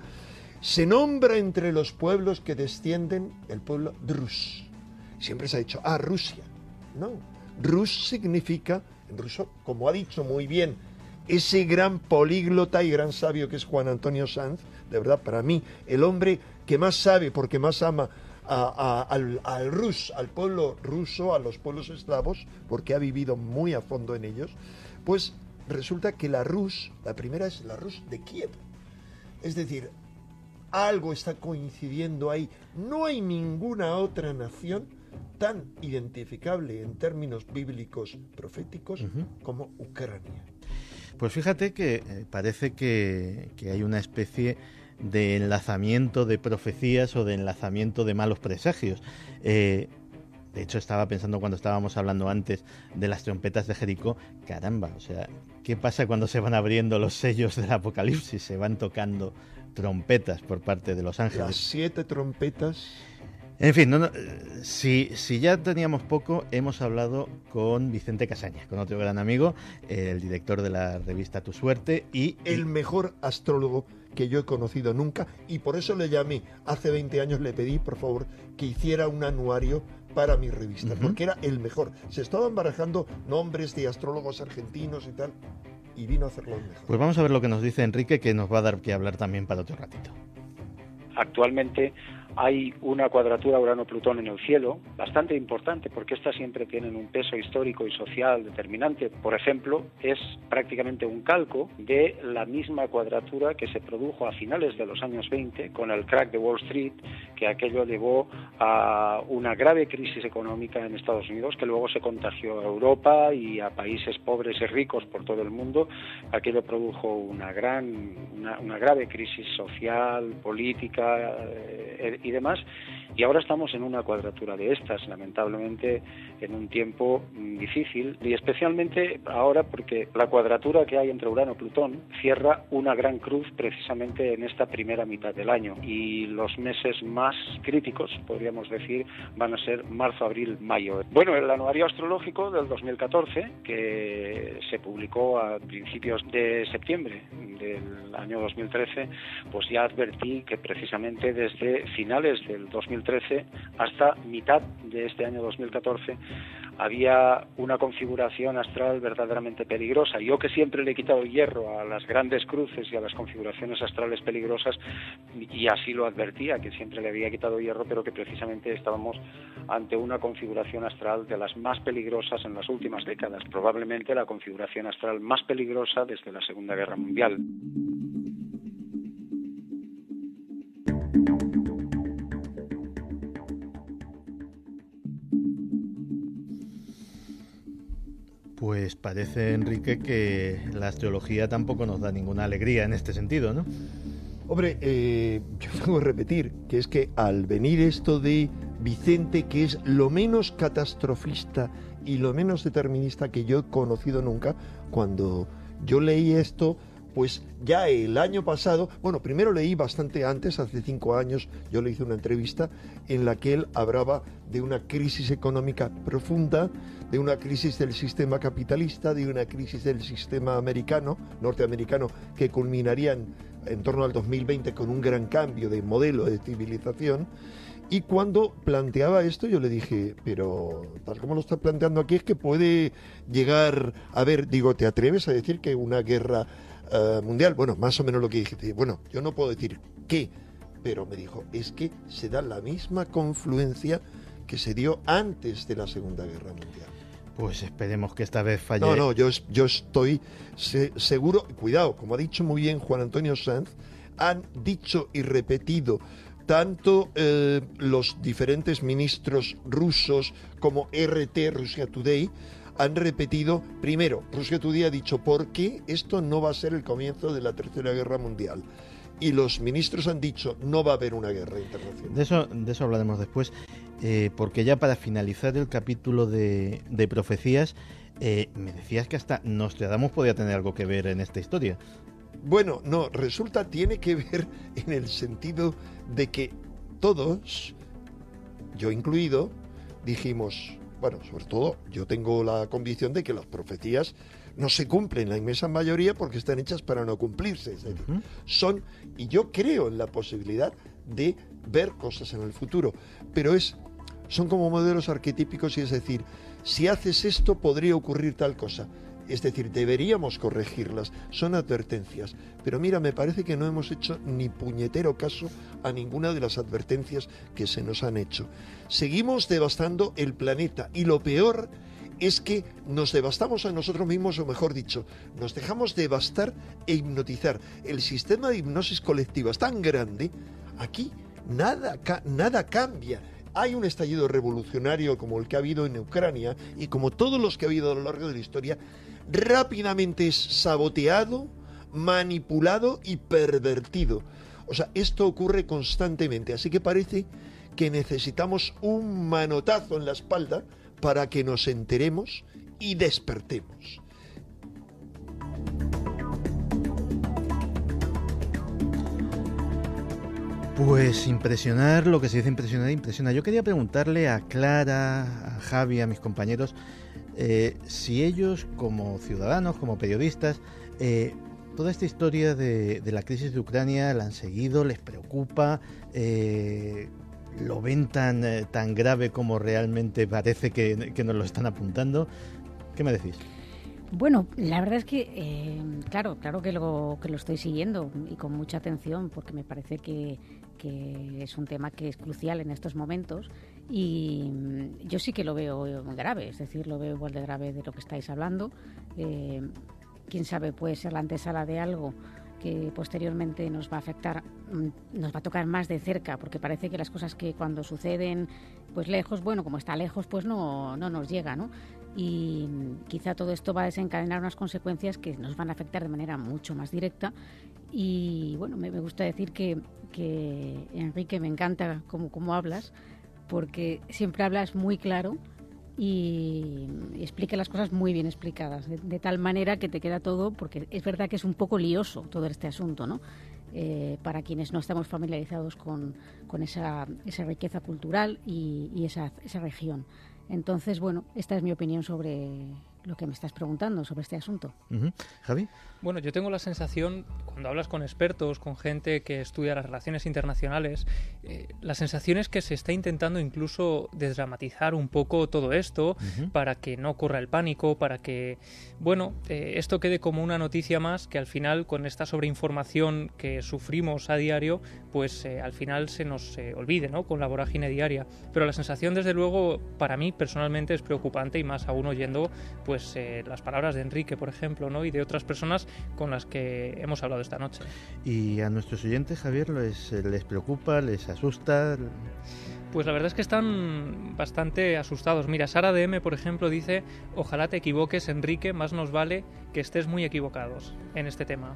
se nombra entre los pueblos que descienden el pueblo Drus. Siempre se ha dicho, ah, Rusia. No, Rus significa, en ruso, como ha dicho muy bien ese gran políglota y gran sabio que es Juan Antonio Sanz, de verdad, para mí, el hombre que más sabe porque más ama al, al Rus, al pueblo ruso, a los pueblos eslavos, porque ha vivido muy a fondo en ellos, pues resulta que la Rus, la primera es la Rus de Kiev. Es decir, algo está coincidiendo ahí. No hay ninguna otra nación tan identificable en términos bíblicos proféticos como Ucrania. Pues fíjate que eh, parece que, que hay una especie de enlazamiento de profecías o de enlazamiento de malos presagios. Eh, de hecho, estaba pensando cuando estábamos hablando antes de las trompetas de Jericó, caramba, o sea, ¿qué pasa cuando se van abriendo los sellos del Apocalipsis? Se van tocando trompetas por parte de los ángeles. Las siete trompetas. En fin, si, si, ya teníamos poco, hemos hablado con Vicente Casaña, con otro gran amigo, el director de la revista Tu Suerte y... El mejor astrólogo que yo he conocido nunca y por eso le llamé, hace 20 años le pedí por favor que hiciera un anuario para mi revista, porque era el mejor. Se estaban barajando nombres de astrólogos argentinos y tal, y vino a hacerlo mejor. Pues vamos a ver lo que nos dice Enrique, que nos va a dar que hablar también para otro ratito. Actualmente hay una cuadratura Urano-Plutón en el cielo bastante importante porque estas siempre tienen un peso histórico y social determinante. Por ejemplo, es prácticamente un calco de la misma cuadratura que se produjo a finales de los años 20 con el crack de Wall Street, que aquello llevó a una grave crisis económica en Estados Unidos que luego se contagió a Europa y a países pobres y ricos por todo el mundo. Aquello produjo una gran, una, grave crisis social, política. Y demás. Y ahora estamos en una cuadratura de estas, lamentablemente, en un tiempo mm, difícil y especialmente ahora porque la cuadratura que hay entre Urano y Plutón cierra una gran cruz precisamente en esta primera mitad del año y los meses más críticos, podríamos decir, van a ser marzo, abril, mayo. Bueno, el anuario astrológico del 2014, que se publicó a principios de septiembre del año 2013, pues ya advertí que precisamente desde finales del 2013 hasta mitad de este año 2014 había una configuración astral verdaderamente peligrosa. Yo que siempre le he quitado hierro a las grandes cruces y a las configuraciones astrales peligrosas, y así lo advertía, que siempre le había quitado hierro, pero que precisamente estábamos ante una configuración astral de las más peligrosas en las últimas décadas, probablemente la configuración astral más peligrosa desde la Segunda Guerra Mundial. Pues parece, Enrique, que la astrología tampoco nos da ninguna alegría en este sentido, ¿no? Hombre, eh, yo tengo que repetir que es que al venir esto de Vicente, que es lo menos catastrofista y lo menos determinista que yo he conocido nunca, cuando yo leí esto, pues ya el año pasado, bueno, primero leí bastante antes, hace cinco años, yo le hice una entrevista en la que él hablaba de una crisis económica profunda, de una crisis del sistema capitalista, de una crisis del sistema americano, norteamericano, que culminarían en torno al 2020 con un gran cambio de modelo de civilización. Y cuando planteaba esto, yo le dije, pero tal como lo está planteando aquí, es que puede llegar a ver, digo, ¿te atreves a decir que una guerra eh, mundial. Bueno, más o menos lo que dije. Bueno, yo no puedo decir qué, pero me dijo, es que se da la misma confluencia que se dio antes de la Segunda Guerra Mundial. Pues esperemos que esta vez falle. No, no, yo, yo estoy seguro, cuidado, como ha dicho muy bien Juan Antonio Sanz, han dicho y repetido tanto eh, los diferentes ministros rusos como RT, Russia Today, han repetido, primero, Rusia Today ha dicho, ¿por qué esto no va a ser el comienzo de la Tercera Guerra Mundial? Y los ministros han dicho, no va a haber una guerra internacional. De eso, de eso hablaremos después, eh, porque ya para finalizar el capítulo de, de profecías, eh, me decías que hasta Nostradamus podía tener algo que ver en esta historia. Bueno, no, resulta tiene que ver en el sentido de que todos, yo incluido, dijimos, bueno, sobre todo yo tengo la convicción de que las profecías no se cumplen la inmensa mayoría porque están hechas para no cumplirse. Es decir, son, y yo creo en la posibilidad de ver cosas en el futuro, pero es, son como modelos arquetípicos y es decir, si haces esto podría ocurrir tal cosa. Es decir, deberíamos corregirlas, son advertencias. Pero mira, me parece que no hemos hecho ni puñetero caso a ninguna de las advertencias que se nos han hecho. Seguimos devastando el planeta y lo peor es que nos devastamos a nosotros mismos, o mejor dicho, nos dejamos devastar e hipnotizar. El sistema de hipnosis colectiva es tan grande, aquí nada, nada cambia hay un estallido revolucionario como el que ha habido en Ucrania y como todos los que ha habido a lo largo de la historia, rápidamente es saboteado, manipulado y pervertido. O sea, esto ocurre constantemente, así que parece que necesitamos un manotazo en la espalda para que nos enteremos y despertemos. Pues impresionar, lo que se dice impresionar, impresiona. Yo quería preguntarle a Clara, a Javi, a mis compañeros, eh, si ellos como ciudadanos, como periodistas, eh, toda esta historia de, la crisis de Ucrania la han seguido, les preocupa, eh, lo ven tan, tan grave como realmente parece que, que nos lo están apuntando. ¿Qué me decís? Bueno, la verdad es que, claro, claro que lo, que lo estoy siguiendo y con mucha atención porque me parece que, que es un tema que es crucial en estos momentos y mm, yo sí que lo veo grave, es decir, lo veo igual de grave de lo que estáis hablando. Eh, quién sabe, puede ser la antesala de algo que posteriormente nos va a afectar, mm, nos va a tocar más de cerca, porque parece que las cosas que cuando suceden pues lejos, bueno, como está lejos, pues no, no nos llega, ¿no? Y quizá todo esto va a desencadenar unas consecuencias que nos van a afectar de manera mucho más directa. Y bueno, me, me gusta decir que que Enrique me encanta cómo, cómo hablas, porque siempre hablas muy claro y, explica las cosas muy bien explicadas, de, tal manera que te queda todo, porque es verdad que es un poco lioso todo este asunto, ¿no? Eh, para quienes no estamos familiarizados con, con esa, esa, riqueza cultural y, y esa, esa región. Entonces, bueno, esta es mi opinión sobre lo que me estás preguntando sobre este asunto. Javi. Bueno, yo tengo la sensación, cuando hablas con expertos, con gente que estudia las relaciones internacionales, eh, la sensación es que se está intentando incluso desdramatizar un poco todo esto para que no ocurra el pánico, para que, bueno, eh, esto quede como una noticia más que al final, con esta sobreinformación que sufrimos a diario, pues eh, al final se nos olvide, ¿no? Con la vorágine diaria. Pero la sensación, desde luego, para mí personalmente es preocupante y más aún oyendo, pues, las palabras de Enrique, por ejemplo, ¿no? Y de otras personas con las que hemos hablado esta noche. ¿Y a nuestros oyentes, Javier, les, les preocupa, les asusta? Pues la verdad es que están bastante asustados. Mira, Sara DM, por ejemplo, dice, ojalá te equivoques, Enrique, más nos vale que estés muy equivocados en este tema.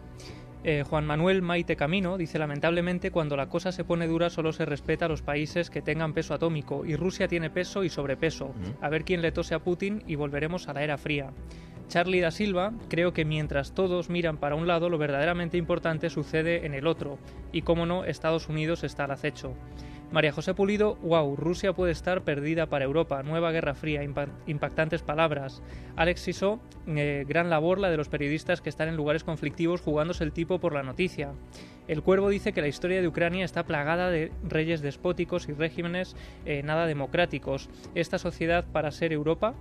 Eh, Juan Manuel Maite Camino dice, lamentablemente, cuando la cosa se pone dura solo se respeta a los países que tengan peso atómico y Rusia tiene peso y sobrepeso. A ver quién le tose a Putin y volveremos a la era fría. Charlie da Silva, creo que mientras todos miran para un lado, lo verdaderamente importante sucede en el otro, y como no, Estados Unidos está al acecho. María José Pulido, wow, Rusia puede estar perdida para Europa, nueva guerra fría, impactantes palabras. Alex Siso, eh, gran labor la de los periodistas que están en lugares conflictivos jugándose el tipo por la noticia. El Cuervo dice que la historia de Ucrania está plagada de reyes despóticos y regímenes eh, nada democráticos. Esta sociedad para ser Europa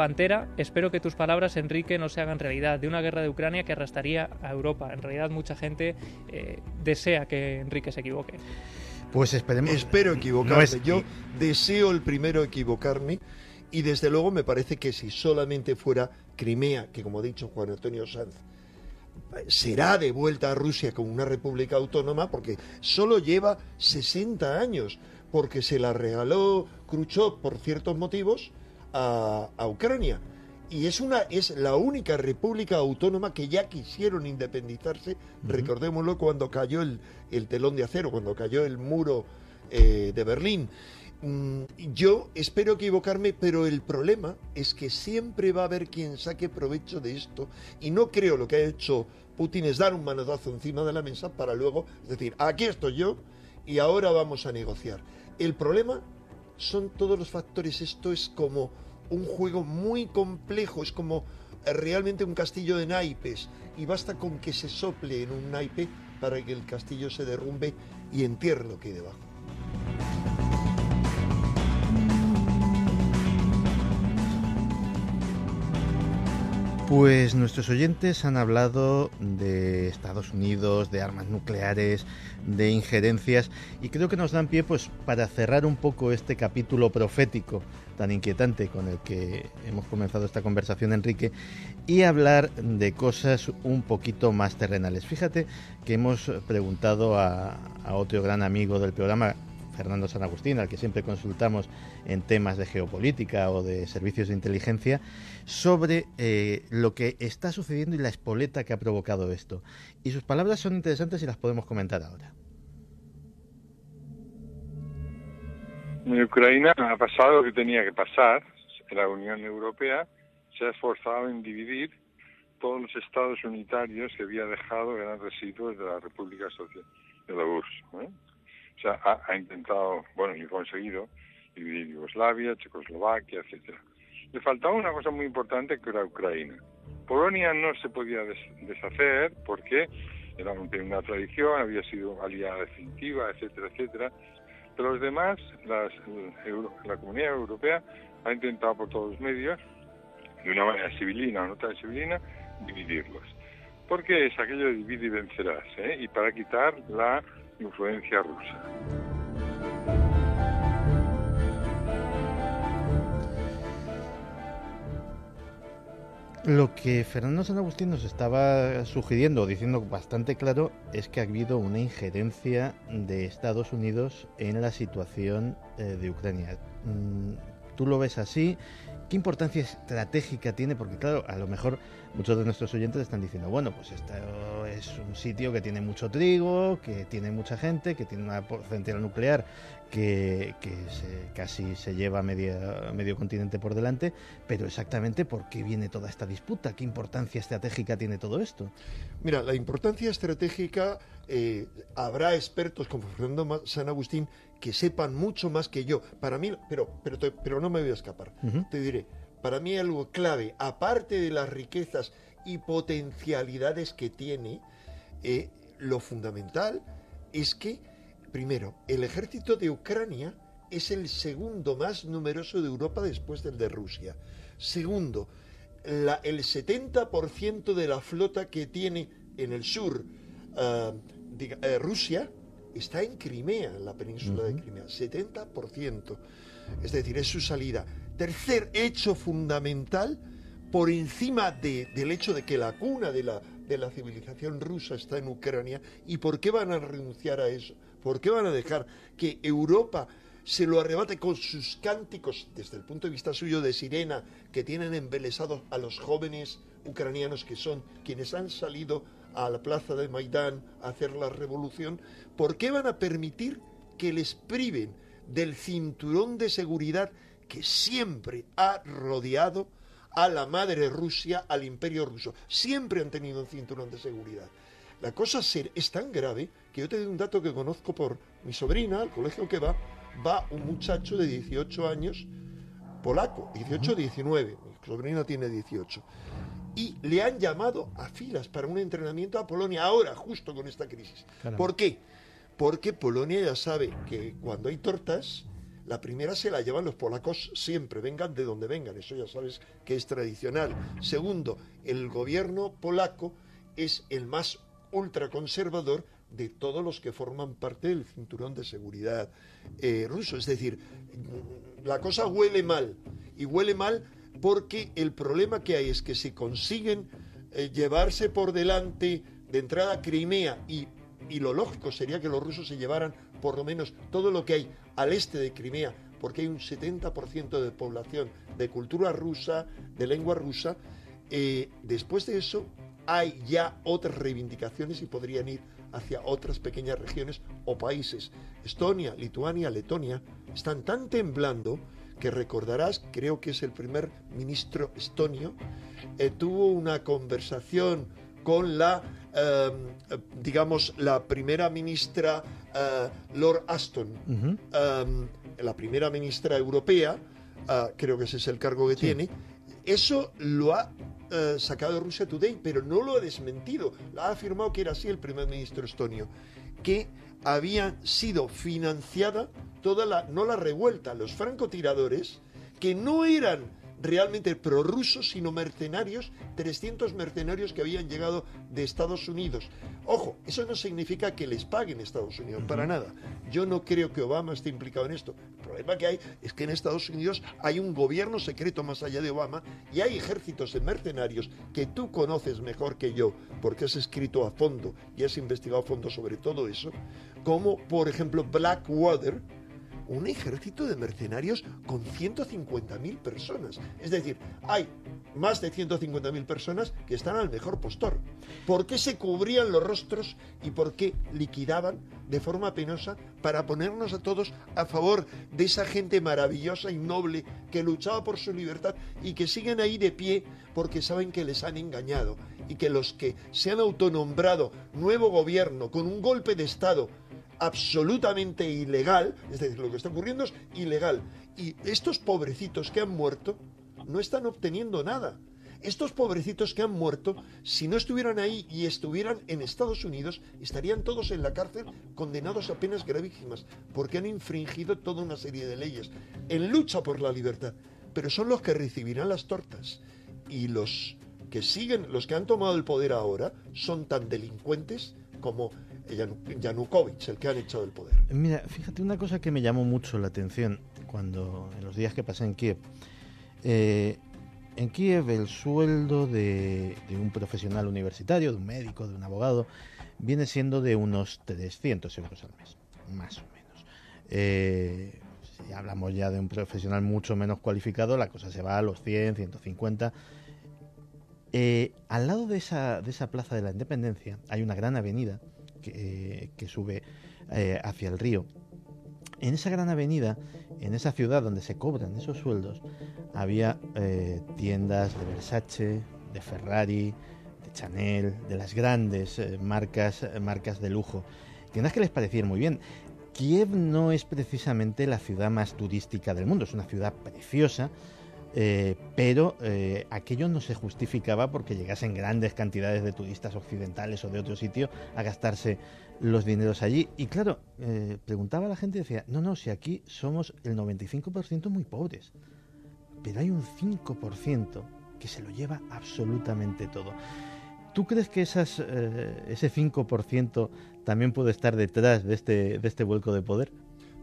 Pantera, espero que tus palabras, Enrique, no se hagan realidad de una guerra de Ucrania que arrastraría a Europa. En realidad, mucha gente eh, desea que Enrique se equivoque. Pues esperemos. Espero equivocarme. Yo deseo el primero equivocarme. Y desde luego me parece que si solamente fuera Crimea, que como ha dicho Juan Antonio Sanz, será devuelta a Rusia como una república autónoma porque solo lleva 60 años, porque se la regaló Khrushchev por ciertos motivos a, a Ucrania. Y es, una, es la única república autónoma que ya quisieron independizarse, recordémoslo cuando cayó el, el, telón de acero, cuando cayó el muro eh, de Berlín. Mm, yo espero equivocarme, pero el problema es que siempre va a haber quien saque provecho de esto y no creo lo que ha hecho Putin es dar un manotazo encima de la mesa para luego decir, aquí estoy yo y ahora vamos a negociar. El problema son todos los factores, esto es como un juego muy complejo, es como eh, realmente un castillo de naipes y basta con que se sople en un naipe para que el castillo se derrumbe y entierre lo que hay debajo. Pues nuestros oyentes han hablado de Estados Unidos, de armas nucleares, de injerencias y creo que nos dan pie pues para cerrar un poco este capítulo profético tan inquietante con el que hemos comenzado esta conversación Enrique y hablar de cosas un poquito más terrenales. Fíjate que hemos preguntado a, a otro gran amigo del programa Fernando San Agustín, al que siempre consultamos en temas de geopolítica o de servicios de inteligencia, sobre eh, lo que está sucediendo y la espoleta que ha provocado esto. Y sus palabras son interesantes y las podemos comentar ahora. En Ucrania ha pasado lo que tenía que pasar. La Unión Europea se ha esforzado en dividir todos los estados unitarios que había dejado eran residuos de la República Social de la URSS. ¿eh? Ha, intentado, bueno, y conseguido dividir Yugoslavia, Checoslovaquia, etcétera. Le faltaba una cosa muy importante que era Ucrania. Polonia no se podía deshacer porque era una tradición, había sido aliada definitiva, etcétera, etcétera. Pero los demás, la comunidad europea ha intentado por todos los medios, de una manera civilina o no tan civilina, dividirlos. Porque es aquello de dividir y vencerás, ¿eh? y para quitar la influencia rusa. Lo que Fernando San Agustín nos estaba sugiriendo, diciendo bastante claro, es que ha habido una injerencia de Estados Unidos en la situación eh, de Ucrania. Mm, ¿Tú lo ves así? ¿Qué importancia estratégica tiene? Porque claro, a lo mejor muchos de nuestros oyentes están diciendo, bueno, pues esto es un sitio que tiene mucho trigo, que tiene mucha gente, que tiene una central nuclear que, casi se lleva medio continente por delante, pero exactamente por qué viene toda esta disputa, qué importancia estratégica tiene todo esto. Mira, la importancia estratégica, eh, habrá expertos como Fernando San Agustín que sepan mucho más que yo. Para mí, pero, pero, pero no me voy a escapar. Te diré, para mí algo clave, aparte de las riquezas y potencialidades que tiene, eh, lo fundamental es que, primero, el ejército de Ucrania es el segundo más numeroso de Europa después del de Rusia. Segundo, el 70% de la flota que tiene en el sur ah, eh, Rusia está en Crimea, en la península de Crimea. 70%. Es decir, es su salida. Tercer hecho fundamental, por encima del hecho de que la cuna de la, de la civilización rusa está en Ucrania, ¿y por qué van a renunciar a eso? ¿Por qué van a dejar que Europa se lo arrebate con sus cánticos, desde el punto de vista suyo de sirena, que tienen embelesados a los jóvenes ucranianos que son quienes han salido a la plaza de Maidán a hacer la revolución? ¿Por qué van a permitir que les priven del cinturón de seguridad que siempre ha rodeado a la madre Rusia, al imperio ruso. Siempre han tenido un cinturón de seguridad. La cosa es tan grave que yo te doy un dato que conozco por mi sobrina, al colegio que va, va un muchacho de 18 años, polaco, 18 19, mi sobrina tiene 18, y le han llamado a filas para un entrenamiento a Polonia ahora, justo con esta crisis. ¿Por qué? Porque Polonia ya sabe que cuando hay tortas, la primera se la llevan los polacos siempre, vengan de donde vengan, eso ya sabes que es tradicional. Segundo, el gobierno polaco es el más ultraconservador de todos los que forman parte del cinturón de seguridad eh, ruso. Es decir, la cosa huele mal. Y huele mal porque el problema que hay es que se consiguen eh, llevarse por delante de entrada Crimea y, y lo lógico sería que los rusos se llevaran por lo menos todo lo que hay al este de Crimea, porque hay un 70% de población de cultura rusa, de lengua rusa, eh, después de eso hay ya otras reivindicaciones y podrían ir hacia otras pequeñas regiones o países. Estonia, Lituania, Letonia están tan temblando que recordarás, creo que es el primer ministro estonio, eh, tuvo una conversación con la, em, digamos, la primera ministra eh, Lord Aston, em, la primera ministra europea, eh, creo que ese es el cargo que tiene, eso lo ha sacado Russia Today, pero no lo ha desmentido, ha afirmado que era así el primer ministro estonio, que había sido financiada toda la, no la revuelta, los francotiradores, que no eran realmente prorrusos, sino mercenarios, 300 mercenarios que habían llegado de Estados Unidos. Ojo, eso no significa que les paguen Estados Unidos, para nada. Yo no creo que Obama esté implicado en esto. El problema que hay es que en Estados Unidos hay un gobierno secreto más allá de Obama y hay ejércitos de mercenarios que tú conoces mejor que yo, porque has escrito a fondo y has investigado a fondo sobre todo eso, como por ejemplo Blackwater, un ejército de mercenarios con 150.000 personas. Es decir, hay más de 150.000 personas que están al mejor postor. ¿Por qué se cubrían los rostros y por qué liquidaban de forma penosa para ponernos a todos a favor de esa gente maravillosa y noble que luchaba por su libertad y que siguen ahí de pie porque saben que les han engañado y que los que se han autonombrado nuevo gobierno con un golpe de Estado absolutamente ilegal, es decir, lo que está ocurriendo es ilegal. Y estos pobrecitos que han muerto no están obteniendo nada. Estos pobrecitos que han muerto, si no estuvieran ahí y estuvieran en Estados Unidos, estarían todos en la cárcel condenados a penas gravísimas, porque han infringido toda una serie de leyes en lucha por la libertad. Pero son los que recibirán las tortas. Y los que siguen, los que han tomado el poder ahora, son tan delincuentes como Yanukovych, el que han echado del poder. Mira, fíjate una cosa que me llamó mucho la atención cuando en los días que pasé en Kiev. Eh, en Kiev el sueldo de, un profesional universitario, de un médico, de un abogado, viene siendo de unos 300 euros al mes, más o menos. Eh, si hablamos ya de un profesional mucho menos cualificado, la cosa se va a los 100, 150. Eh, al lado de esa, de esa plaza de la Independencia hay una gran avenida que, sube eh, hacia el río. En esa gran avenida, en esa ciudad donde se cobran esos sueldos, había eh, tiendas de Versace, de Ferrari, de Chanel, de las grandes eh, marcas, marcas de lujo. Tiendas que les parecían muy bien. Kiev no es precisamente la ciudad más turística del mundo, es una ciudad preciosa, eh, pero eh, aquello no se justificaba porque llegasen grandes cantidades de turistas occidentales o de otro sitio a gastarse los dineros allí. Y claro, eh, preguntaba a la gente y decía, no, no, si aquí somos el 95% muy pobres, pero hay un 5% que se lo lleva absolutamente todo. ¿Tú crees que esas, ese 5% también puede estar detrás de este, de este vuelco de poder?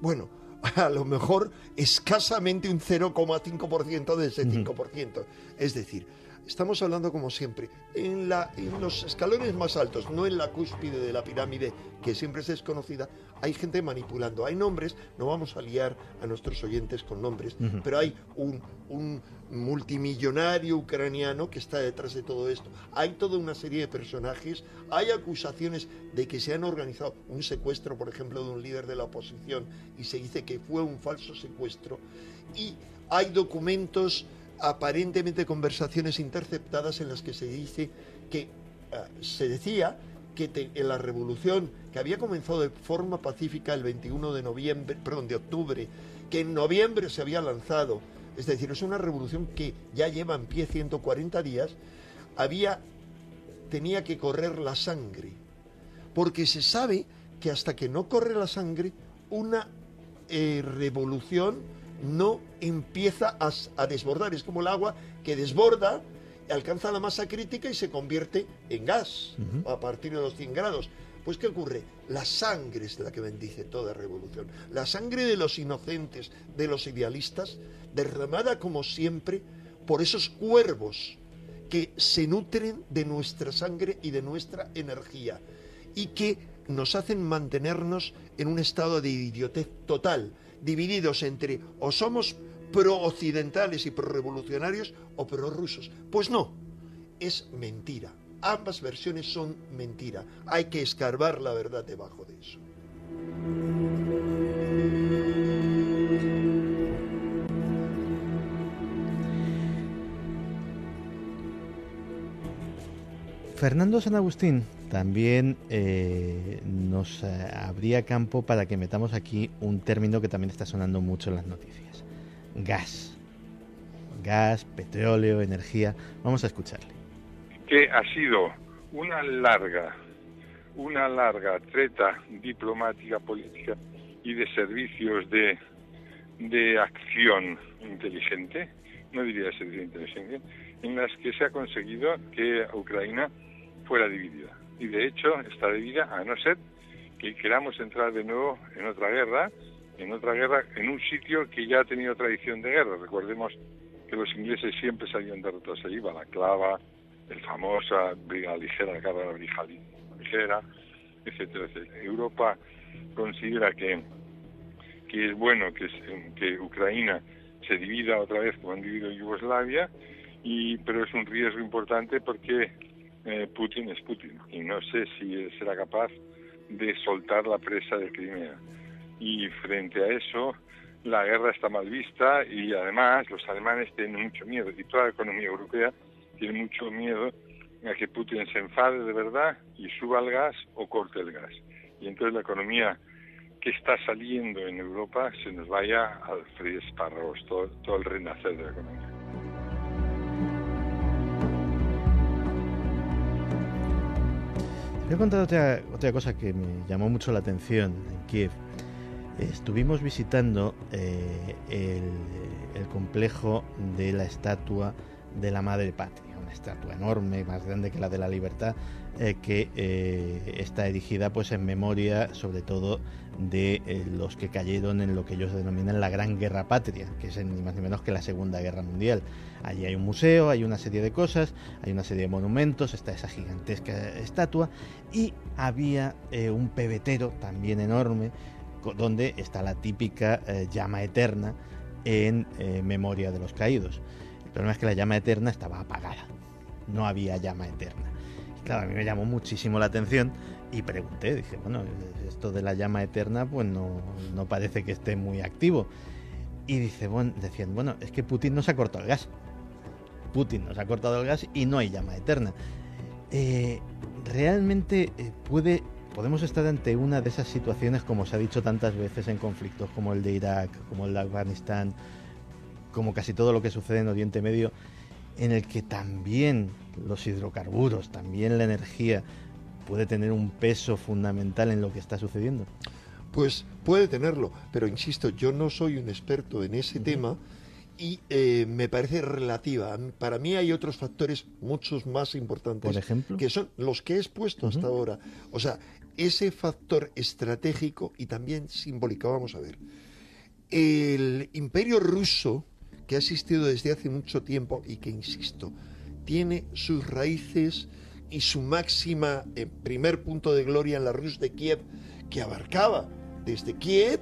Bueno, a lo mejor escasamente un 0,5% de ese 5%. Es decir, estamos hablando como siempre, en, la, en los escalones más altos, no en la cúspide de la pirámide, que siempre es desconocida, hay gente manipulando. Hay nombres, no vamos a liar a nuestros oyentes con nombres, pero hay un, un multimillonario ucraniano que está detrás de todo esto. Hay toda una serie de personajes, hay acusaciones de que se han organizado un secuestro, por ejemplo, de un líder de la oposición y se dice que fue un falso secuestro. Y hay documentos, aparentemente conversaciones interceptadas en las que se dice que ah, se decía que en la revolución que había comenzado de forma pacífica el 21 de noviembre, perdón, de octubre, que en noviembre se había lanzado es decir, es una revolución que ya lleva en pie 140 días, había, tenía que correr la sangre, porque se sabe que hasta que no corre la sangre, una eh, revolución no empieza a, desbordar, es como el agua que desborda, alcanza la masa crítica y se convierte en gas a partir de los 100 grados. Pues ¿qué ocurre? La sangre es la que bendice toda revolución. La sangre de los inocentes, de los idealistas, derramada como siempre por esos cuervos que se nutren de nuestra sangre y de nuestra energía y que nos hacen mantenernos en un estado de idiotez total, divididos entre o somos pro-occidentales y pro-revolucionarios o pro-rusos. Pues no, es mentira. Ambas versiones son mentira. Hay que escarbar la verdad debajo de eso. Fernando San Agustín también eh, nos eh, abría campo para que metamos aquí un término que también está sonando mucho en las noticias. Gas. Gas, petróleo, energía. Vamos a escucharle. Que ha sido una larga, una larga treta diplomática, política y de servicios de, de acción inteligente, no diría servicio inteligente, en las que se ha conseguido que Ucrania fuera dividida. Y de hecho está dividida a no ser que queramos entrar de nuevo en otra guerra, en otra guerra, en un sitio que ya ha tenido tradición de guerra. Recordemos que los ingleses siempre salían derrotados allí, Balaclava, el famosa brigada ligera, la carga de la brigada ligera, etcétera, etcétera. Europa considera que, que es bueno que, que Ucrania se divida otra vez como han dividido Yugoslavia, y, pero es un riesgo importante porque eh, Putin es Putin y no sé si será capaz de soltar la presa de Crimea. Y frente a eso, la guerra está mal vista y además los alemanes tienen mucho miedo y toda la economía europea tiene mucho miedo a que Putin se enfade de verdad y suba el gas o corte el gas. Y entonces la economía que está saliendo en Europa se nos vaya al frío todo, todo el renacer de la economía. A contar otra, cosa que me llamó mucho la atención en Kiev. Estuvimos visitando eh, el, complejo de la estatua de la Madre Patria, una estatua enorme, más grande que la de la Libertad, eh, que eh, está erigida pues en memoria sobre todo de eh, los que cayeron en lo que ellos denominan la Gran Guerra Patria, que es ni más ni menos que la Segunda Guerra Mundial. Allí hay un museo, hay una serie de cosas, hay una serie de monumentos, está esa gigantesca estatua y había un pebetero también enorme donde está la típica llama eterna en memoria de los caídos. El problema es que la llama eterna estaba apagada, no había llama eterna. Claro, a mí me llamó muchísimo la atención y pregunté, dije, bueno, esto de la llama eterna pues no, no parece que esté muy activo. Y dice, bueno, decían, bueno, es que Putin nos ha cortado el gas. Putin nos ha cortado el gas y no hay llama eterna. Eh, realmente eh, puede, podemos estar ante una de esas situaciones, como se ha dicho tantas veces en conflictos como el de Irak, como el de Afganistán, como casi todo lo que sucede en Oriente Medio, en el que también los hidrocarburos, también la energía puede tener un peso fundamental en lo que está sucediendo? Pues puede tenerlo, pero insisto, yo no soy un experto en ese tema y eh, me parece relativa. Para mí hay otros factores muchos más importantes. Por ejemplo. Que son los que he expuesto hasta ahora. O sea, ese factor estratégico y también simbólico. Vamos a ver. El imperio ruso, que ha existido desde hace mucho tiempo y que, insisto, tiene sus raíces y su máxima eh, primer punto de gloria en la Rus de Kiev, que abarcaba desde Kiev,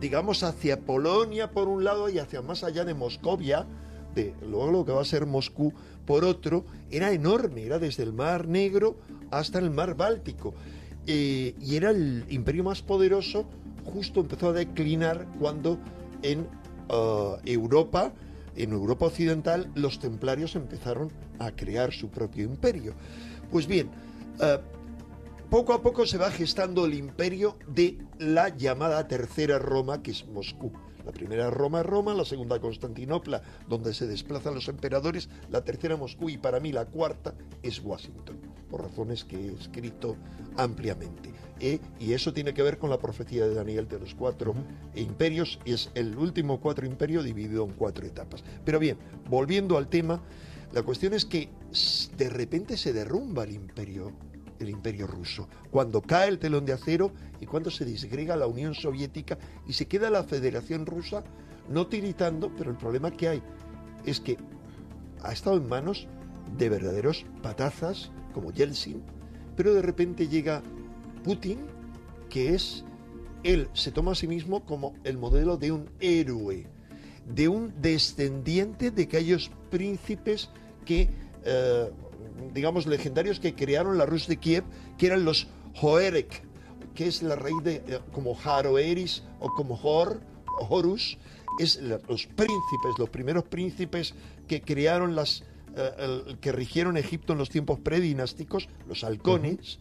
digamos, hacia Polonia por un lado y hacia más allá de Moscovia, de luego lo que va a ser Moscú por otro, era enorme, era desde el Mar Negro hasta el Mar Báltico. Eh, y era el imperio más poderoso, justo empezó a declinar cuando en uh, Europa, en Europa Occidental, los templarios empezaron a crear su propio imperio. Pues bien, uh, poco a poco se va gestando el imperio de la llamada Tercera Roma, que es Moscú. La primera Roma es Roma, la segunda Constantinopla, donde se desplazan los emperadores, la tercera Moscú y para mí la cuarta es Washington, por razones que he escrito ampliamente. ¿eh? Y eso tiene que ver con la profecía de Daniel de los cuatro imperios, y es el último cuatro imperio dividido en cuatro etapas. Pero bien, volviendo al tema, la cuestión es que de repente se derrumba el imperio el imperio ruso, cuando cae el telón de acero y cuando se disgrega la Unión Soviética y se queda la Federación Rusa no tiritando, pero el problema que hay es que ha estado en manos de verdaderos patazas como Yeltsin, pero de repente llega Putin, que es, él se toma a sí mismo como el modelo de un héroe, de un descendiente de aquellos príncipes que, eh, digamos, legendarios que crearon la Rus de Kiev, que eran los Hoerek, que es la raíz de eh, como Haroeris o como Hor, Horus, es los príncipes, los primeros príncipes que crearon las, eh, que rigieron Egipto en los tiempos predinásticos, los halcones.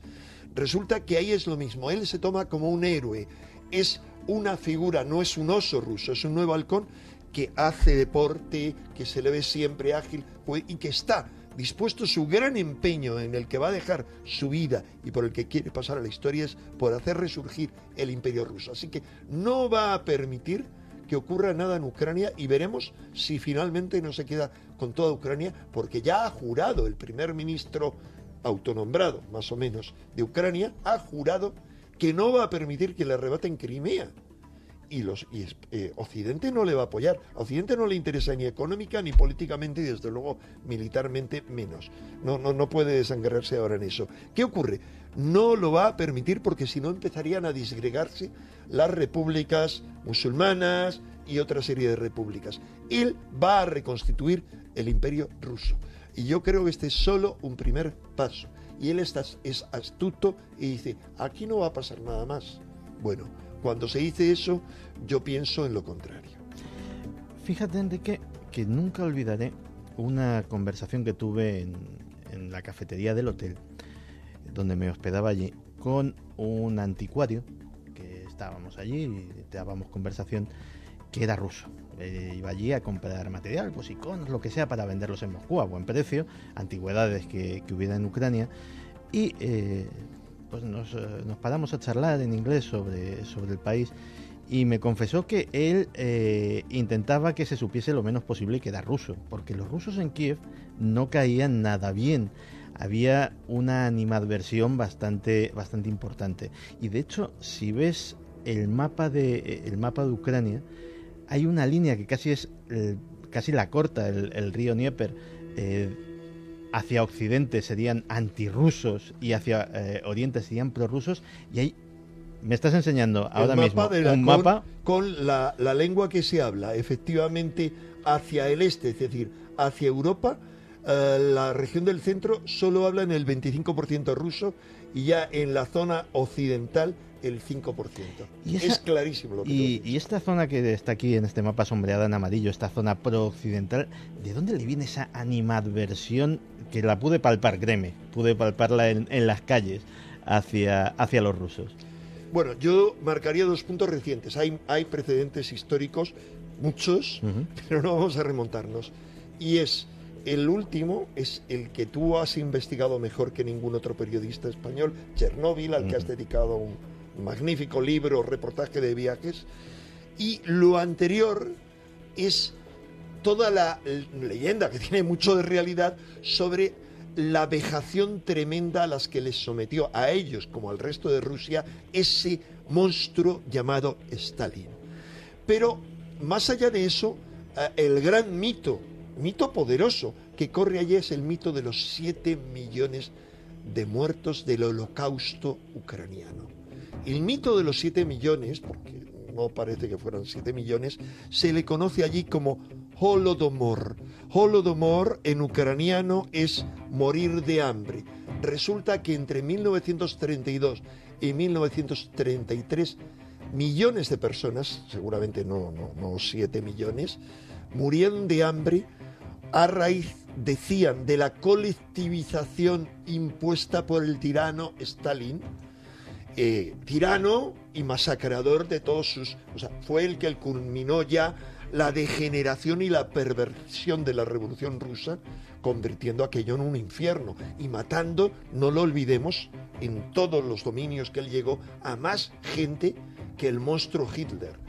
Resulta que ahí es lo mismo, él se toma como un héroe, es una figura, no es un oso ruso, es un nuevo halcón que hace deporte, que se le ve siempre ágil y que está dispuesto su gran empeño en el que va a dejar su vida y por el que quiere pasar a la historia es por hacer resurgir el imperio ruso. Así que no va a permitir que ocurra nada en Ucrania y veremos si finalmente no se queda con toda Ucrania, porque ya ha jurado el primer ministro autonombrado, más o menos, de Ucrania, ha jurado que no va a permitir que le arrebaten Crimea y, los, y eh, Occidente no le va a apoyar. Occidente no le interesa ni económica ni políticamente y desde luego militarmente menos. No, no, no puede desangrarse ahora en eso. ¿Qué ocurre? No lo va a permitir porque si no empezarían a disgregarse las repúblicas musulmanas y otra serie de repúblicas. Él va a reconstituir el imperio ruso. Y yo creo que este es solo un primer paso. Y él está, es astuto y dice, aquí no va a pasar nada más. Bueno, cuando se dice eso, yo pienso en lo contrario. Fíjate, Enrique, que nunca olvidaré una conversación que tuve en, la cafetería del hotel, donde me hospedaba allí, con un anticuario, que estábamos allí y dábamos conversación, que era ruso. Eh, iba allí a comprar material, pues lo que sea, para venderlos en Moscú a buen precio, antigüedades que, que hubiera en Ucrania. Y eh, pues nos, eh, nos, paramos a charlar en inglés sobre, sobre el país y me confesó que él eh, intentaba que se supiese lo menos posible que era ruso, porque los rusos en Kiev no caían nada bien. Había una animadversión bastante, bastante importante. Y de hecho, si ves el mapa de, el mapa de Ucrania, hay una línea que casi es casi la corta, el, río Dnieper. Eh, hacia Occidente serían antirrusos y hacia eh, Oriente serían prorrusos y hay me estás enseñando ahora mismo un mapa con la, la, lengua que se habla efectivamente hacia el este, es decir, hacia Europa, eh, la región del centro solo habla en el 25% ruso y ya en la zona occidental el 5%. ¿Y es clarísimo lo que y, y, esta zona que está aquí en este mapa sombreada en amarillo, esta zona pro-occidental, ¿de dónde le viene esa animadversión que la pude palpar, créeme, pude palparla en, en las calles hacia, hacia los rusos? Bueno, yo marcaría dos puntos recientes. Hay, hay precedentes históricos, muchos, uh -huh. pero no vamos a remontarnos. Y es el último es el que tú has investigado mejor que ningún otro periodista español, Chernóbil, al uh -huh. que has dedicado un magnífico libro, reportaje de viajes. Y lo anterior es toda la leyenda que tiene mucho de realidad sobre la vejación tremenda a las que les sometió a ellos, como al resto de Rusia, ese monstruo llamado Stalin. Pero más allá de eso, eh, el gran mito, mito poderoso que corre allí es el mito de los 7 millones de muertos del holocausto ucraniano. El mito de los 7 millones, porque no parece que fueran 7 millones, se le conoce allí como Holodomor. Holodomor en ucraniano es morir de hambre. Resulta que entre 1932 y 1933 millones de personas, seguramente no, no, no 7 millones, murieron de hambre a raíz, decían, de la colectivización impuesta por el tirano Stalin, eh, tirano y masacrador de todos sus... O sea, fue el que culminó ya la degeneración y la perversión de la revolución rusa, convirtiendo aquello en un infierno y matando, no lo olvidemos, en todos los dominios que él llegó, a más gente que el monstruo Hitler.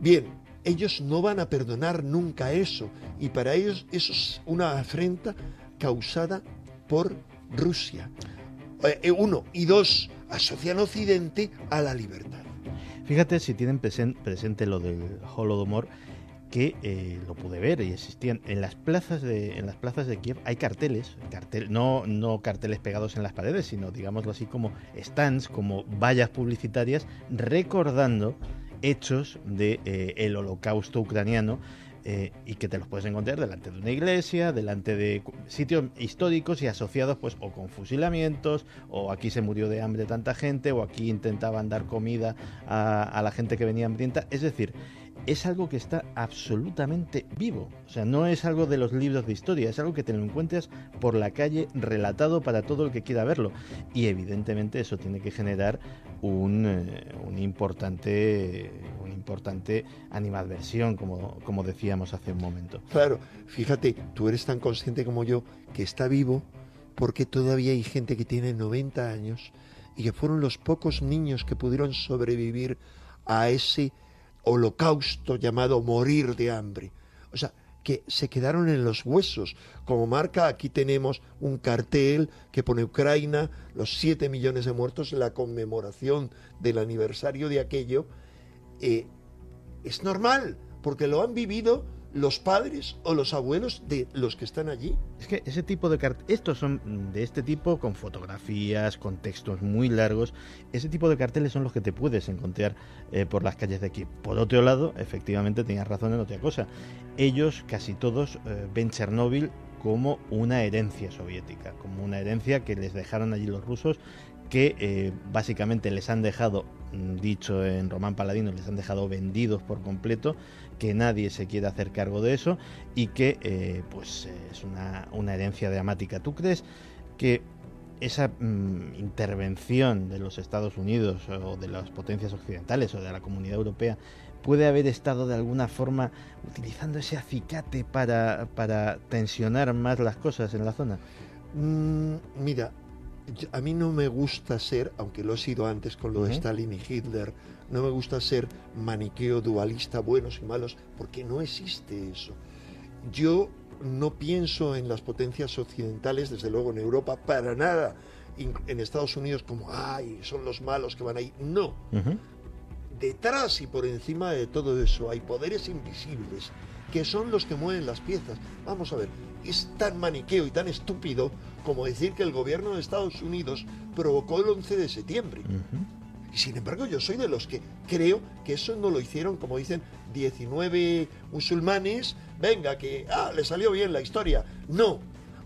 Bien, ellos no van a perdonar nunca eso y para ellos eso es una afrenta causada por Rusia. Eh, uno y dos, asocian Occidente a la libertad. Fíjate si tienen presente lo del Holodomor, que eh, lo pude ver y existían en las plazas de en las plazas de Kiev hay carteles cartel, no no carteles pegados en las paredes sino digámoslo así como stands como vallas publicitarias recordando hechos de eh, el holocausto ucraniano eh, y que te los puedes encontrar delante de una iglesia, delante de sitios históricos y asociados pues o con fusilamientos, o aquí se murió de hambre tanta gente, o aquí intentaban dar comida a, a la gente que venía hambrienta. Es decir, es algo que está absolutamente vivo. O sea, no es algo de los libros de historia, es algo que te lo encuentras por la calle relatado para todo el que quiera verlo. Y evidentemente eso tiene que generar un, eh, un importante, un importante animadversión, como, como decíamos hace un momento. Claro, fíjate, tú eres tan consciente como yo que está vivo porque todavía hay gente que tiene 90 años y que fueron los pocos niños que pudieron sobrevivir a ese holocausto llamado morir de hambre. O sea, que se quedaron en los huesos. Como marca, aquí tenemos un cartel que pone Ucrania, los 7 millones de muertos, la conmemoración del aniversario de aquello. Eh, es normal, porque lo han vivido los padres o los abuelos de los que están allí. Es que ese tipo de carteles, estos son de este tipo, con fotografías, con textos muy largos, ese tipo de carteles son los que te puedes encontrar eh, por las calles de aquí. Por otro lado, efectivamente tenías razón en otra cosa. Ellos, casi todos, eh, ven Chernóbil como una herencia soviética, como una herencia que les dejaron allí los rusos que eh, básicamente les han dejado, mm, dicho en Román Paladino, les han dejado vendidos por completo, que nadie se quiere hacer cargo de eso y que eh, pues es una, una, herencia dramática. ¿Tú crees que esa mm, intervención de los Estados Unidos o de las potencias occidentales o de la comunidad europea puede haber estado de alguna forma utilizando ese acicate para, para tensionar más las cosas en la zona? Mm, mira, a mí no me gusta ser, aunque lo he sido antes con lo de. Stalin y Hitler, no me gusta ser maniqueo dualista, buenos y malos, porque no existe eso. Yo no pienso en las potencias occidentales, desde luego en Europa, para nada. En Estados Unidos como, ay, son los malos que van ahí. No, detrás y por encima de todo eso hay poderes invisibles que son los que mueven las piezas. Vamos a ver, es tan maniqueo y tan estúpido como decir que el gobierno de Estados Unidos provocó el 11 de septiembre. Y sin embargo yo soy de los que creo que eso no lo hicieron, como dicen, 19 musulmanes, venga, que ah, le salió bien la historia. No,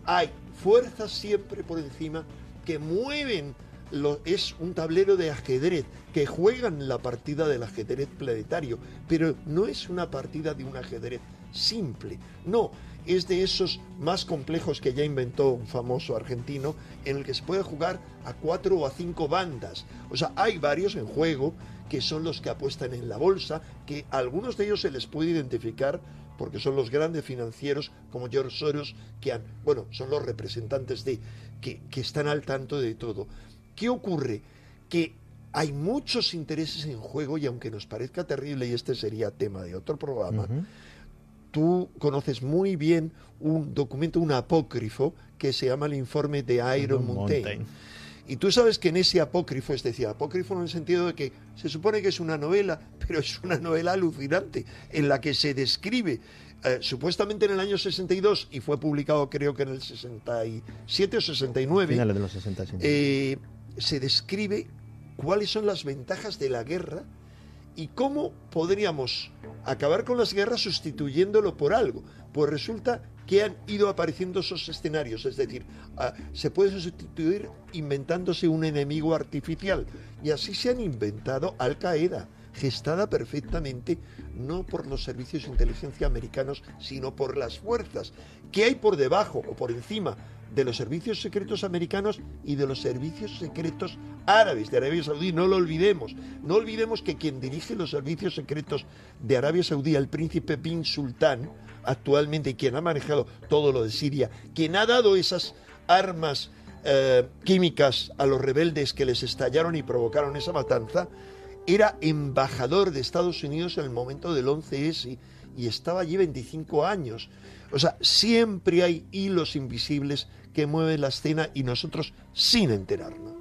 hay fuerzas siempre por encima que mueven, lo, es un tablero de ajedrez, que juegan la partida del ajedrez planetario, pero no es una partida de un ajedrez simple, no, es de esos más complejos que ya inventó un famoso argentino, en el que se puede jugar a cuatro o a cinco bandas. O sea, hay varios en juego que son los que apuestan en la bolsa, que a algunos de ellos se les puede identificar porque son los grandes financieros como George Soros, que han, bueno, son los representantes de, que, están al tanto de todo. ¿Qué ocurre? Que hay muchos intereses en juego y aunque nos parezca terrible, y este sería tema de otro programa. Tú conoces muy bien un documento, un apócrifo, que se llama el informe de Iron Mountain. Y tú sabes que en ese apócrifo, es decir, apócrifo en el sentido de que se supone que es una novela, pero es una novela alucinante, en la que se describe, eh, supuestamente en el año 62, y fue publicado creo que en el 67 o 69, Finales de los 60. sí. eh, se describe cuáles son las ventajas de la guerra y cómo podríamos acabar con las guerras sustituyéndolo por algo. Pues resulta que han ido apareciendo esos escenarios, es decir, se puede sustituir inventándose un enemigo artificial. Y así se han inventado Al Qaeda, gestada perfectamente no por los servicios de inteligencia americanos, sino por las fuerzas que hay por debajo o por encima de los servicios secretos americanos y de los servicios secretos árabes de Arabia Saudí. No lo olvidemos. No olvidemos que quien dirige los servicios secretos de Arabia Saudí, el príncipe Bin Sultán, actualmente quien ha manejado todo lo de Siria, quien ha dado esas armas eh, químicas a los rebeldes que les estallaron y provocaron esa matanza, era embajador de Estados Unidos en el momento del 11S y estaba allí 25 años. O sea, siempre hay hilos invisibles que mueven la escena y nosotros sin enterarnos.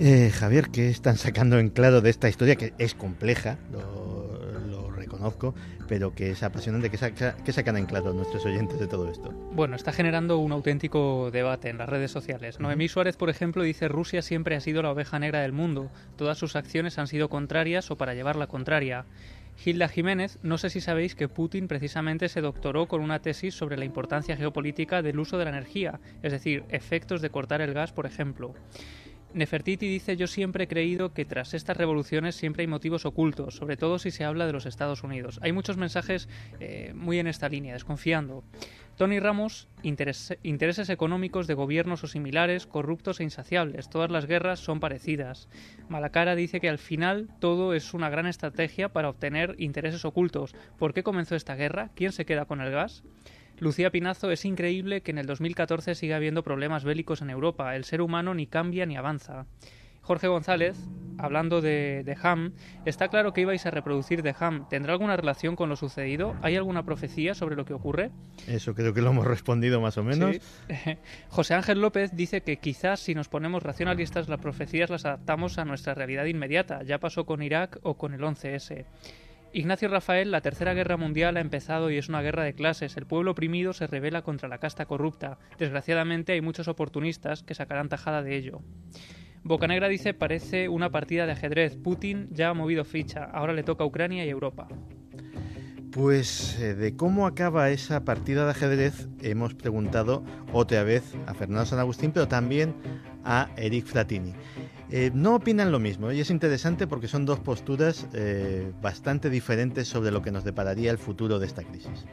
Eh, Javier, ¿qué están sacando en claro de esta historia que es compleja? Lo, lo reconozco, pero que es apasionante. ¿Qué, saca, ¿Qué sacan en claro nuestros oyentes de todo esto? Bueno, está generando un auténtico debate en las redes sociales. Noemí Suárez, por ejemplo, dice Rusia siempre ha sido la oveja negra del mundo. Todas sus acciones han sido contrarias o para llevar la contraria. Hilda Jiménez, no sé si sabéis que Putin precisamente se doctoró con una tesis sobre la importancia geopolítica del uso de la energía, es decir, efectos de cortar el gas, por ejemplo. Nefertiti dice yo siempre he creído que tras estas revoluciones siempre hay motivos ocultos, sobre todo si se habla de los Estados Unidos. Hay muchos mensajes eh, muy en esta línea, desconfiando. Tony Ramos, interes intereses económicos de gobiernos o similares, corruptos e insaciables. Todas las guerras son parecidas. Malacara dice que al final todo es una gran estrategia para obtener intereses ocultos. ¿Por qué comenzó esta guerra? ¿Quién se queda con el gas? Lucía Pinazo, es increíble que en el 2014 siga habiendo problemas bélicos en Europa. El ser humano ni cambia ni avanza. Jorge González, hablando de, de, Ham, está claro que ibais a reproducir de Ham. ¿Tendrá alguna relación con lo sucedido? ¿Hay alguna profecía sobre lo que ocurre? Eso creo que lo hemos respondido más o menos. Sí. José Ángel López dice que quizás si nos ponemos racionalistas las profecías las adaptamos a nuestra realidad inmediata. Ya pasó con Irak o con el 11S. Ignacio Rafael, la Tercera Guerra Mundial ha empezado y es una guerra de clases. El pueblo oprimido se revela contra la casta corrupta. Desgraciadamente hay muchos oportunistas que sacarán tajada de ello. Bocanegra dice parece una partida de ajedrez. Putin ya ha movido ficha. Ahora le toca a Ucrania y Europa. Pues eh, de cómo acaba esa partida de ajedrez hemos preguntado otra vez a Fernando San Agustín, pero también a Eric Fratini. Eh, no opinan lo mismo y es interesante porque son dos posturas eh, bastante diferentes sobre lo que nos depararía el futuro de esta crisis.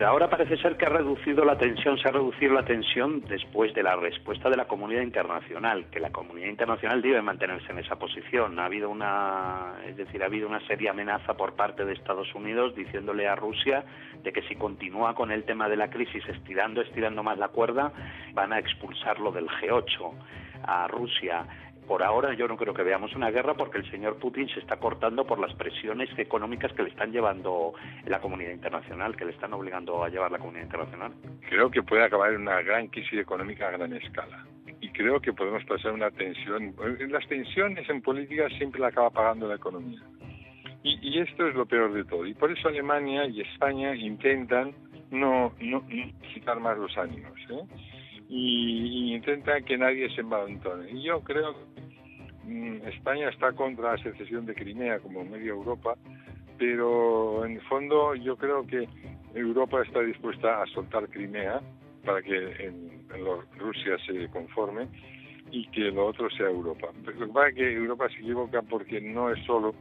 Ahora parece ser que ha reducido la tensión, se ha reducido la tensión después de la respuesta de la comunidad internacional, que la comunidad internacional debe mantenerse en esa posición. Ha habido una, es decir, ha habido una seria amenaza por parte de Estados Unidos diciéndole a Rusia de que si continúa con el tema de la crisis estirando, estirando más la cuerda, van a expulsarlo del G8 a Rusia por ahora yo no creo que veamos una guerra porque el señor Putin se está cortando por las presiones económicas que le están llevando la comunidad internacional, que le están obligando a llevar la comunidad internacional. Creo que puede acabar en una gran crisis económica a gran escala. Y creo que podemos pasar una tensión. Las tensiones en política siempre la acaba pagando la economía. Y, y esto es lo peor de todo. Y por eso Alemania y España intentan no, no, no quitar más los ánimos. ¿eh? Y, y intentan que nadie se envalentone. Y yo creo que mm, España está contra la secesión de Crimea, como media Europa, pero en el fondo yo creo que Europa está dispuesta a soltar Crimea para que en, en Rusia se conforme y que lo otro sea Europa. Lo que pasa es que Europa se equivoca porque no es solo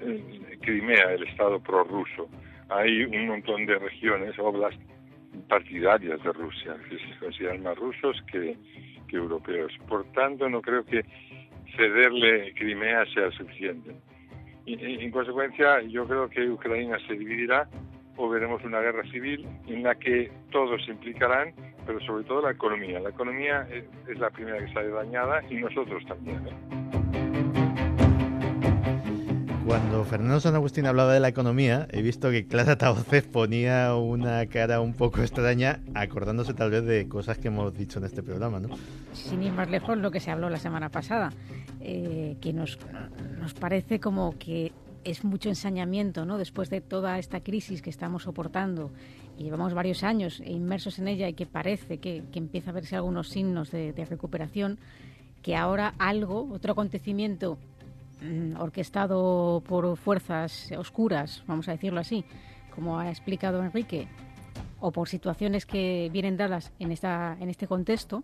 eh, Crimea el Estado prorruso. Hay un montón de regiones, oblast, partidarias de Rusia, que se consideran más rusos que, que europeos. Por tanto, no creo que cederle Crimea sea suficiente. Y, en consecuencia, yo creo que Ucrania se dividirá o veremos una guerra civil en la que todos se implicarán, pero sobre todo la economía. La economía es, es la primera que sale dañada y nosotros también. ¿eh? Cuando Fernando San Agustín hablaba de la economía, he visto que Clara Taucez ponía una cara un poco extraña, acordándose tal vez de cosas que hemos dicho en este programa, ¿no? Sin ir más lejos, lo que se habló la semana pasada, eh, que nos, nos parece como que es mucho ensañamiento, ¿no? Después de toda esta crisis que estamos soportando y llevamos varios años inmersos en ella y que parece que, que empieza a verse algunos signos de, de recuperación, que ahora algo, otro acontecimiento orquestado por fuerzas oscuras, vamos a decirlo así, como ha explicado Enrique, o por situaciones que vienen dadas en, esta, en este contexto,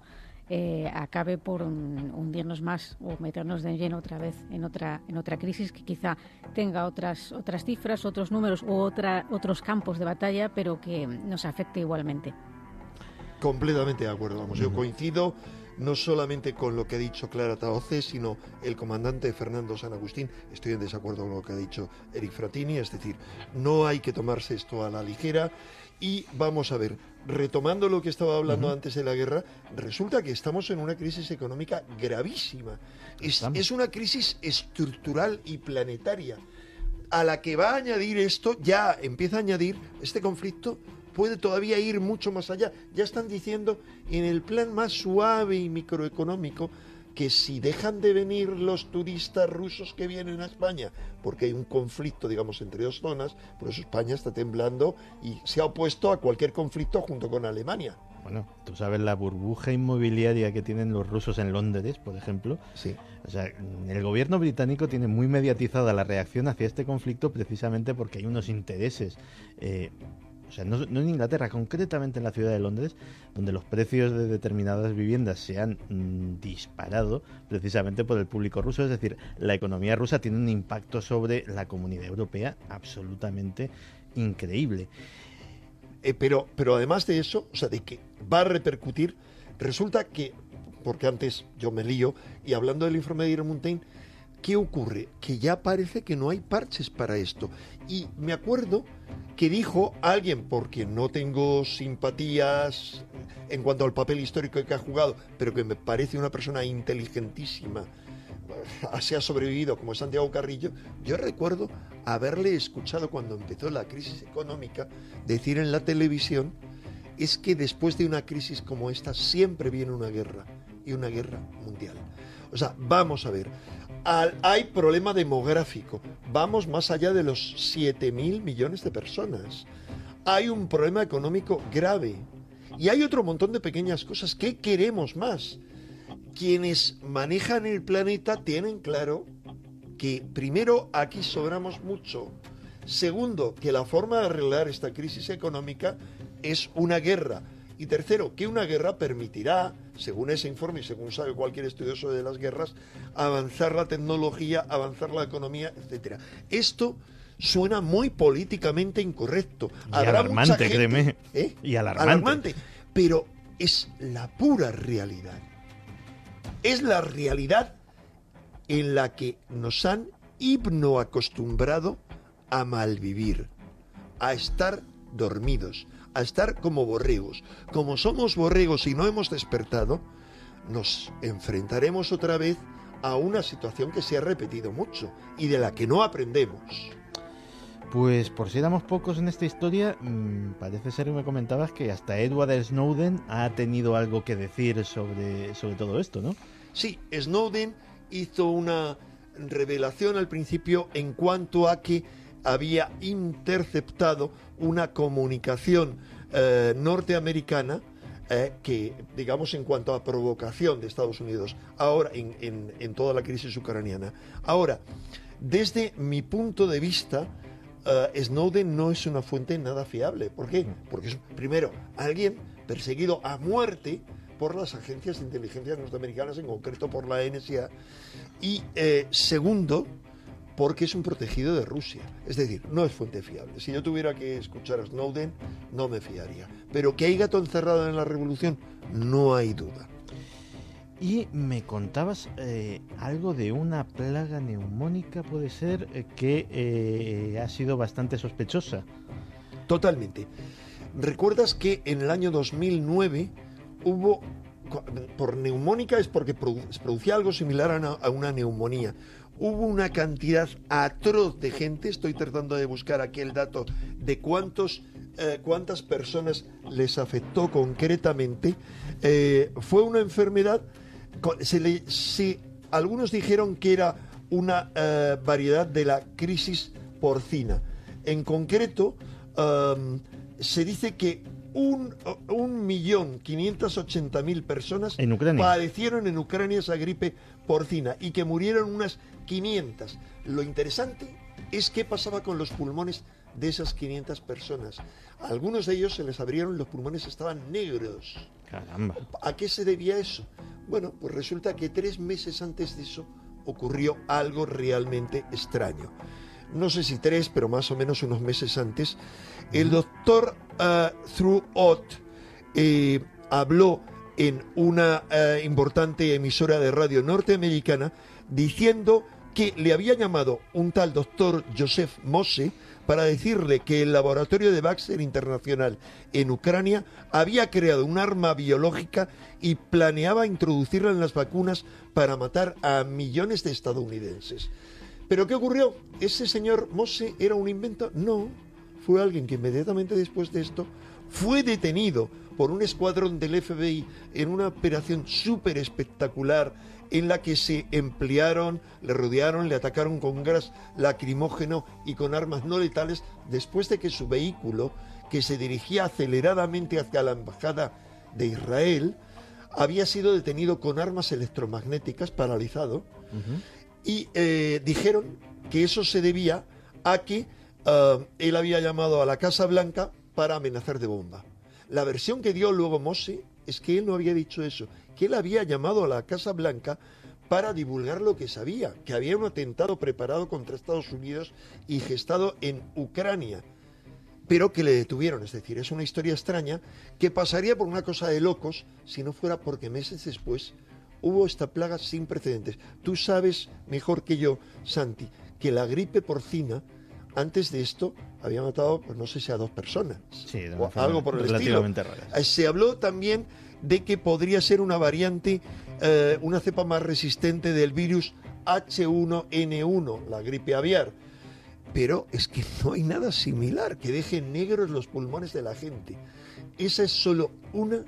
eh, acabe por un, hundirnos más o meternos de lleno otra vez en otra, en otra crisis que quizá tenga otras, otras cifras, otros números u otra, otros campos de batalla, pero que nos afecte igualmente. Completamente de acuerdo, vamos, yo coincido no solamente con lo que ha dicho Clara Taoce, sino el comandante Fernando San Agustín. Estoy en desacuerdo con lo que ha dicho Eric Fratini, es decir, no hay que tomarse esto a la ligera. Y vamos a ver, retomando lo que estaba hablando uh -huh. antes de la guerra, resulta que estamos en una crisis económica gravísima. Es, es, una crisis estructural y planetaria. A la que va a añadir esto, ya empieza a añadir este conflicto puede todavía ir mucho más allá. Ya están diciendo en el plan más suave y microeconómico que si dejan de venir los turistas rusos que vienen a España, porque hay un conflicto, digamos, entre dos zonas, por eso España está temblando y se ha opuesto a cualquier conflicto junto con Alemania. Bueno, tú sabes la burbuja inmobiliaria que tienen los rusos en Londres, por ejemplo. Sí. O sea, el gobierno británico tiene muy mediatizada la reacción hacia este conflicto precisamente porque hay unos intereses. Eh, sea, no, en Inglaterra, concretamente en la ciudad de Londres, donde los precios de determinadas viviendas se han mm, disparado precisamente por el público ruso. Es decir, la economía rusa tiene un impacto sobre la comunidad europea absolutamente increíble. Eh, pero, pero además de eso, o sea, de que va a repercutir, resulta que, porque antes yo me lío, y hablando del informe de Montaigne, ¿qué ocurre? Que ya parece que no hay parches para esto. Y me acuerdo que dijo alguien, porque no tengo simpatías en cuanto al papel histórico que ha jugado, pero que me parece una persona inteligentísima, se ha sobrevivido como Santiago Carrillo, yo recuerdo haberle escuchado cuando empezó la crisis económica decir en la televisión es que después de una crisis como esta siempre viene una guerra y una guerra mundial. O sea, vamos a ver, hay problema demográfico, vamos más allá de los 7 mil millones de personas. Hay un problema económico grave y hay otro montón de pequeñas cosas. ¿Qué queremos más? quienes manejan el planeta tienen claro que primero aquí sobramos mucho. Segundo, que la forma de arreglar esta crisis económica es una guerra. Y tercero, que una guerra permitirá, según ese informe y según sabe cualquier estudioso de las guerras, avanzar la tecnología, avanzar la economía, etc. Esto suena muy políticamente incorrecto. Y alarmante, créeme. ¿eh? Y alarmante. Pero es la pura realidad es la realidad en la que nos han hipnoacostumbrado a malvivir, a estar dormidos, a estar como borregos. Como somos borregos y no hemos despertado, nos enfrentaremos otra vez a una situación que se ha repetido mucho y de la que no aprendemos. Pues por si éramos pocos en esta historia, mm, parece ser que me comentabas que hasta Edward Snowden ha tenido algo que decir sobre, sobre todo esto, ¿no? Sí, Snowden hizo una revelación al principio en cuanto a que había interceptado una comunicación eh, norteamericana eh, que, digamos, en cuanto a provocación de Estados Unidos, ahora en, toda la crisis ucraniana. Ahora, desde mi punto de vista, eh, Snowden no es una fuente nada fiable. ¿Por qué? Mm. Porque es, primero, alguien perseguido a muerte por las agencias de inteligencia norteamericanas, en concreto por la NSA, y eh, segundo, porque es un protegido de Rusia. Es decir, no es fuente fiable. Si yo tuviera que escuchar a Snowden, no me fiaría. Pero que hay gato encerrado en la revolución, no hay duda. Y me contabas eh, algo de una plaga neumónica, puede ser, eh, que ha sido bastante sospechosa. Totalmente. ¿Recuerdas que en el año 2009 hubo, por neumónica es porque producía algo similar a una, neumonía. Hubo una cantidad atroz de gente, estoy tratando de buscar aquí el dato de cuántos, eh, cuántas personas les afectó concretamente. Eh, fue una enfermedad, algunos dijeron que era una eh, variedad de la crisis porcina. En concreto, se dice que un, un millón quinientos ochenta mil personas padecieron en Ucrania esa gripe porcina y que murieron unas 500. Lo interesante es qué pasaba con los pulmones de esas 500 personas. A algunos de ellos se les abrieron, los pulmones estaban negros. Caramba. ¿A qué se debía eso? Bueno, pues resulta que tres meses antes de eso ocurrió algo realmente extraño. No sé si tres, pero más o menos unos meses antes, el doctor uh, habló en una eh, importante emisora de radio norteamericana diciendo que le había llamado un tal doctor Joseph Mose para decirle que el laboratorio de Baxter Internacional en Ucrania había creado un arma biológica y planeaba introducirla en las vacunas para matar a millones de estadounidenses. ¿Pero qué ocurrió? ¿Ese señor Mose era un invento? No, fue alguien que inmediatamente después de esto fue detenido por un escuadrón del FBI en una operación súper espectacular en la que se emplearon, le rodearon, le atacaron con gas lacrimógeno y con armas no letales después de que su vehículo, que se dirigía aceleradamente hacia la embajada de Israel, había sido detenido con armas electromagnéticas, paralizado, y eh, dijeron que eso se debía a que eh, él había llamado a la Casa Blanca para amenazar de bomba. La versión que dio luego Mossi es que él no había dicho eso, que él había llamado a la Casa Blanca para divulgar lo que sabía, que había un atentado preparado contra Estados Unidos y gestado en Ucrania, pero que le detuvieron. Es decir, es una historia extraña que pasaría por una cosa de locos si no fuera porque meses después hubo esta plaga sin precedentes. Tú sabes mejor que yo, Santi, que la gripe porcina antes de esto había matado, pues no sé si a dos personas. Sí, o algo por el estilo. Rara. Eh, se habló también de que podría ser una variante, eh, una cepa más resistente del virus H1N1, la gripe aviar. Pero es que no hay nada similar que deje negros los pulmones de la gente. Esa es solo una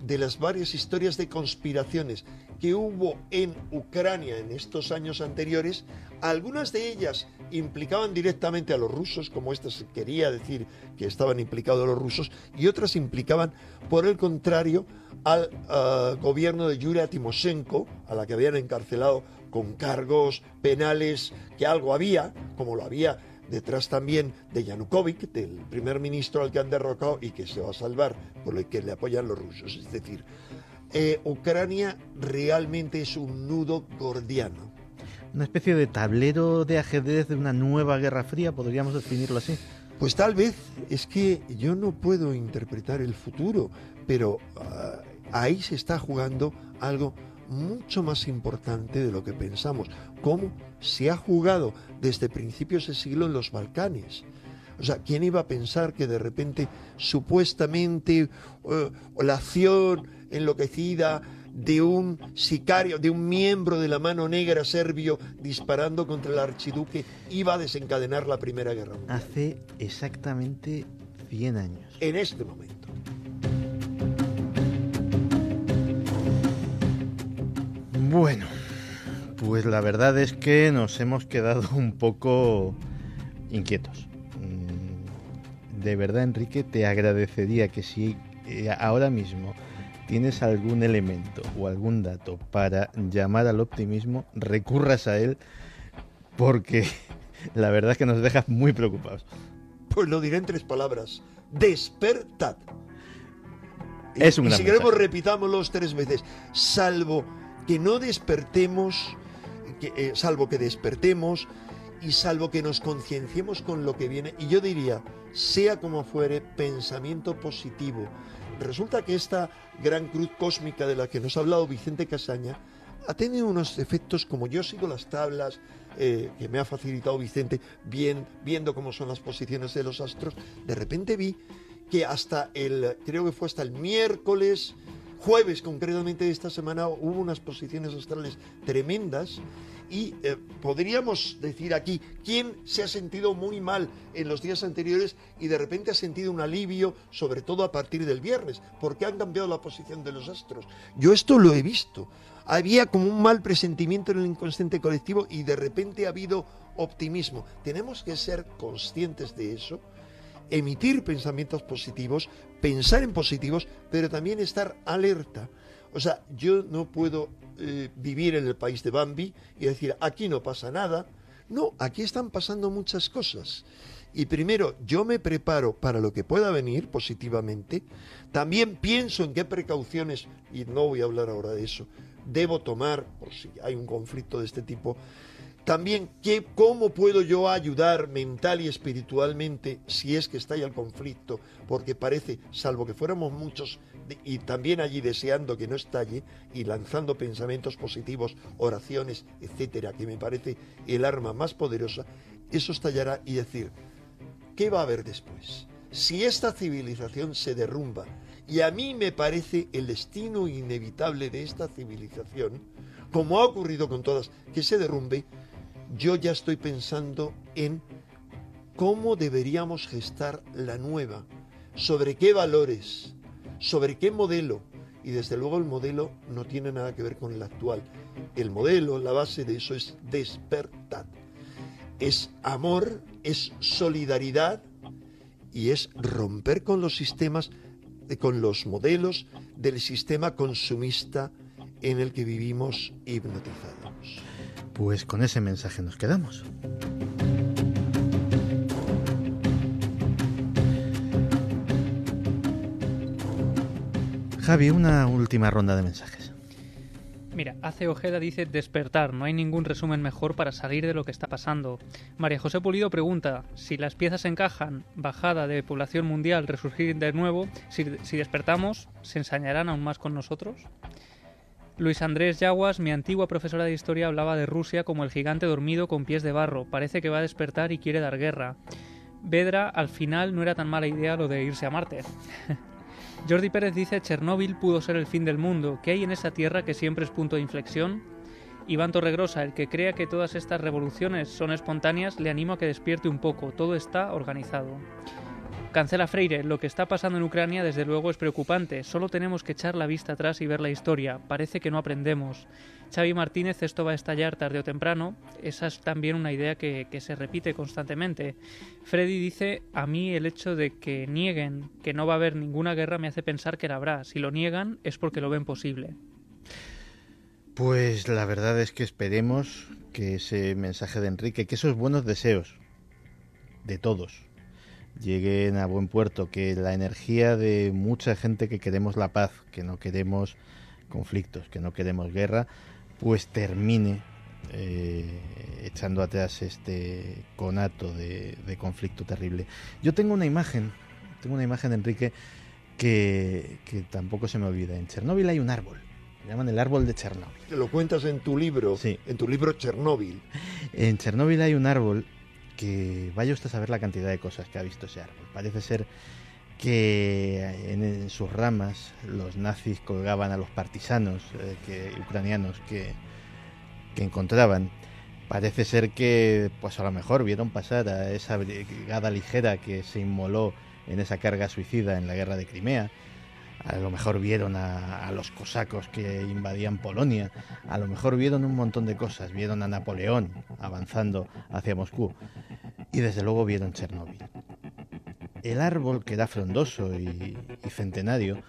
de las varias historias de conspiraciones que hubo en Ucrania en estos años anteriores, algunas de ellas implicaban directamente a los rusos, como esta se quería decir que estaban implicados los rusos, y otras implicaban, por el contrario, al uh, gobierno de Yulia Timoshenko, a la que habían encarcelado con cargos penales, que algo había, como lo había detrás también de Yanukovych, del primer ministro al que han derrocado y que se va a salvar por el que le apoyan los rusos. Es decir, eh, Ucrania realmente es un nudo gordiano. Una especie de tablero de ajedrez de una nueva guerra fría, podríamos definirlo así. Pues tal vez es que yo no puedo interpretar el futuro, pero uh, ahí se está jugando algo mucho más importante de lo que pensamos. ¿Cómo se ha jugado desde principios de siglo en los Balcanes? O sea, ¿quién iba a pensar que de repente supuestamente uh, la acción enloquecida de un sicario, de un miembro de la mano negra serbio disparando contra el archiduque iba a desencadenar la Primera Guerra Mundial? Hace exactamente 100 años. En este momento. Bueno, pues la verdad es que nos hemos quedado un poco inquietos. Mm, de verdad, Enrique, te agradecería que si eh, ahora mismo tienes algún elemento o algún dato para llamar al optimismo, recurras a él porque la verdad es que nos dejas muy preocupados. Pues lo diré en tres palabras. Despertad. Es un y si queremos mensaje. repitámoslos tres veces. Salvo que no despertemos, que, eh, salvo que despertemos y salvo que nos concienciemos con lo que viene. Y yo diría, sea como fuere, pensamiento positivo. Resulta que esta gran cruz cósmica de la que nos ha hablado Vicente Casaña ha tenido unos efectos, como yo sigo las tablas eh, que me ha facilitado Vicente, bien, viendo cómo son las posiciones de los astros, de repente vi que hasta el, creo que fue hasta el miércoles, jueves concretamente de esta semana, hubo unas posiciones astrales tremendas y eh, podríamos decir aquí quién se ha sentido muy mal en los días anteriores y de repente ha sentido un alivio, sobre todo a partir del viernes, porque han cambiado la posición de los astros. Yo esto lo he visto. Había como un mal presentimiento en el inconsciente colectivo y de repente ha habido optimismo. Tenemos que ser conscientes de eso emitir pensamientos positivos, pensar en positivos, pero también estar alerta. O sea, yo no puedo eh, vivir en el país de Bambi y decir, aquí no pasa nada. No, aquí están pasando muchas cosas. Y primero, yo me preparo para lo que pueda venir positivamente. También pienso en qué precauciones, y no voy a hablar ahora de eso, debo tomar por si hay un conflicto de este tipo. También, ¿qué, ¿cómo puedo yo ayudar mental y espiritualmente si es que está ahí el conflicto? Porque parece, salvo que fuéramos muchos y también allí deseando que no estalle y lanzando pensamientos positivos, oraciones, etcétera, que me parece el arma más poderosa, eso estallará y decir, ¿qué va a haber después? Si esta civilización se derrumba, y a mí me parece el destino inevitable de esta civilización, como ha ocurrido con todas, que se derrumbe, yo ya estoy pensando en cómo deberíamos gestar la nueva. sobre qué valores, sobre qué modelo. Y desde luego el modelo no tiene nada que ver con el actual. El modelo, la base de eso es despertar. Es amor, es solidaridad y es romper con los sistemas, eh, con los modelos del sistema consumista en el que vivimos hipnotizados. Pues con ese mensaje nos quedamos. Javi, una última ronda de mensajes. Mira, hace Ojeda dice despertar, no hay ningún resumen mejor para salir de lo que está pasando. María José Pulido pregunta, si las piezas encajan, bajada de población mundial, resurgir de nuevo, si, si despertamos, ¿se ensañarán aún más con nosotros? Luis Andrés Yaguas, mi antigua profesora de historia, hablaba de Rusia como el gigante dormido con pies de barro, parece que va a despertar y quiere dar guerra. Vedra, al final no era tan mala idea lo de irse a Marte. Jordi Pérez dice, Chernóbil pudo ser el fin del mundo. ¿Qué hay en esa tierra que siempre es punto de inflexión? Iván Torregrosa, el que crea que todas estas revoluciones son espontáneas, le animo a que despierte un poco. Todo está organizado. Cancela Freire, lo que está pasando en Ucrania desde luego es preocupante. Solo tenemos que echar la vista atrás y ver la historia. Parece que no aprendemos. Xavi Martínez, esto va a estallar tarde o temprano. Esa es también una idea que, se repite constantemente. Freddy dice, a mí el hecho de que nieguen que no va a haber ninguna guerra me hace pensar que la habrá. Si lo niegan es porque lo ven posible. Pues la verdad es que esperemos que ese mensaje de Enrique, que esos buenos deseos de todos, lleguen a buen puerto, que la energía de mucha gente que queremos la paz, que no queremos conflictos, que no queremos guerra, pues termine eh, echando atrás este conato de, de, conflicto terrible. Yo tengo una imagen, tengo una imagen, Enrique, que, que tampoco se me olvida. En Chernóbil hay un árbol. Llaman el árbol de Chernóbil. Lo cuentas en tu libro, sí. en tu libro Chernóbil. En Chernóbil hay un árbol que vaya usted a saber la cantidad de cosas que ha visto ese árbol. Parece ser que en, sus ramas los nazis colgaban a los partisanos eh, ucranianos que, que, encontraban. Parece ser que, pues a lo mejor vieron pasar a esa brigada ligera que se inmoló en esa carga suicida en la guerra de Crimea. A lo mejor vieron a, a, los cosacos que invadían Polonia, a lo mejor vieron un montón de cosas, vieron a Napoleón avanzando hacia Moscú y desde luego vieron Chernóbil. El árbol, que era frondoso y, y centenario,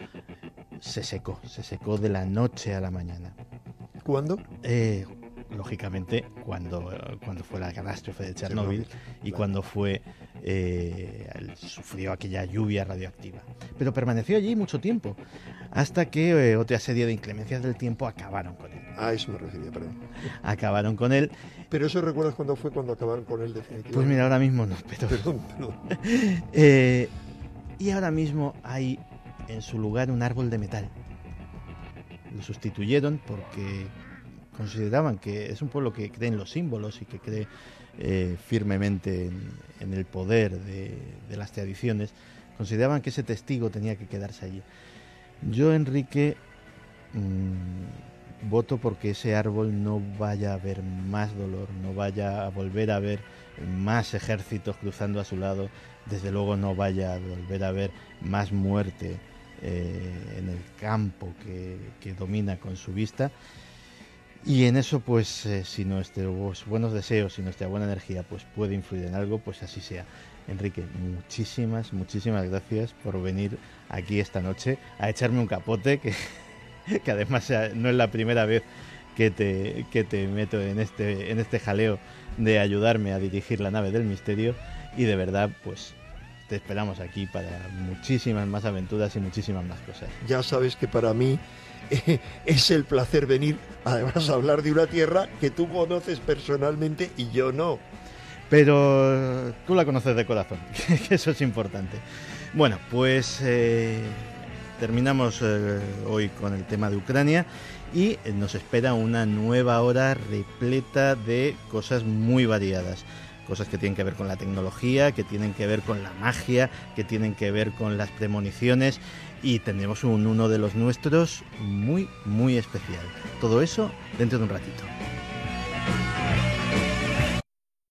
se secó, se secó de la noche a la mañana. ¿Cuándo? Eh, lógicamente cuando, cuando fue la catástrofe de Chernóbil y cuando fue eh, sufrió aquella lluvia radioactiva. Pero permaneció allí mucho tiempo, hasta que eh, otra serie de inclemencias del tiempo acabaron con él. A eso me refería, perdón. Acabaron con él. Pero eso recuerdas cuándo fue cuando acabaron con él definitivamente. Pues mira, ahora mismo no, pero... Perdón, perdón. eh, y ahora mismo hay en su lugar un árbol de metal. Lo sustituyeron porque consideraban que es un pueblo que cree en los símbolos y que cree eh, firmemente en, en, el poder de, las tradiciones, consideraban que ese testigo tenía que quedarse allí. Yo, Enrique, mmm, voto porque ese árbol no vaya a haber más dolor, no vaya a volver a ver más ejércitos cruzando a su lado, desde luego no vaya a volver a ver más muerte eh, en el campo que domina con su vista. Y en eso, pues, eh, si nuestros buenos deseos y nuestra buena energía pues puede influir en algo, pues así sea. Enrique, muchísimas, muchísimas gracias por venir aquí esta noche a echarme un capote, que, que además no es la primera vez que te, que te meto en este, en este jaleo de ayudarme a dirigir la nave del misterio. Y de verdad, pues te esperamos aquí para muchísimas más aventuras y muchísimas más cosas. Ya sabes que para mí es el placer venir, además, a hablar de una tierra que tú conoces personalmente y yo no. Pero tú la conoces de corazón, que eso es importante. Bueno, pues eh, terminamos eh, hoy con el tema de Ucrania y nos espera una nueva hora repleta de cosas muy variadas cosas que tienen que ver con la tecnología, que tienen que ver con la magia, que tienen que ver con las premoniciones y tendremos un uno de los nuestros muy, muy especial. Todo eso dentro de un ratito.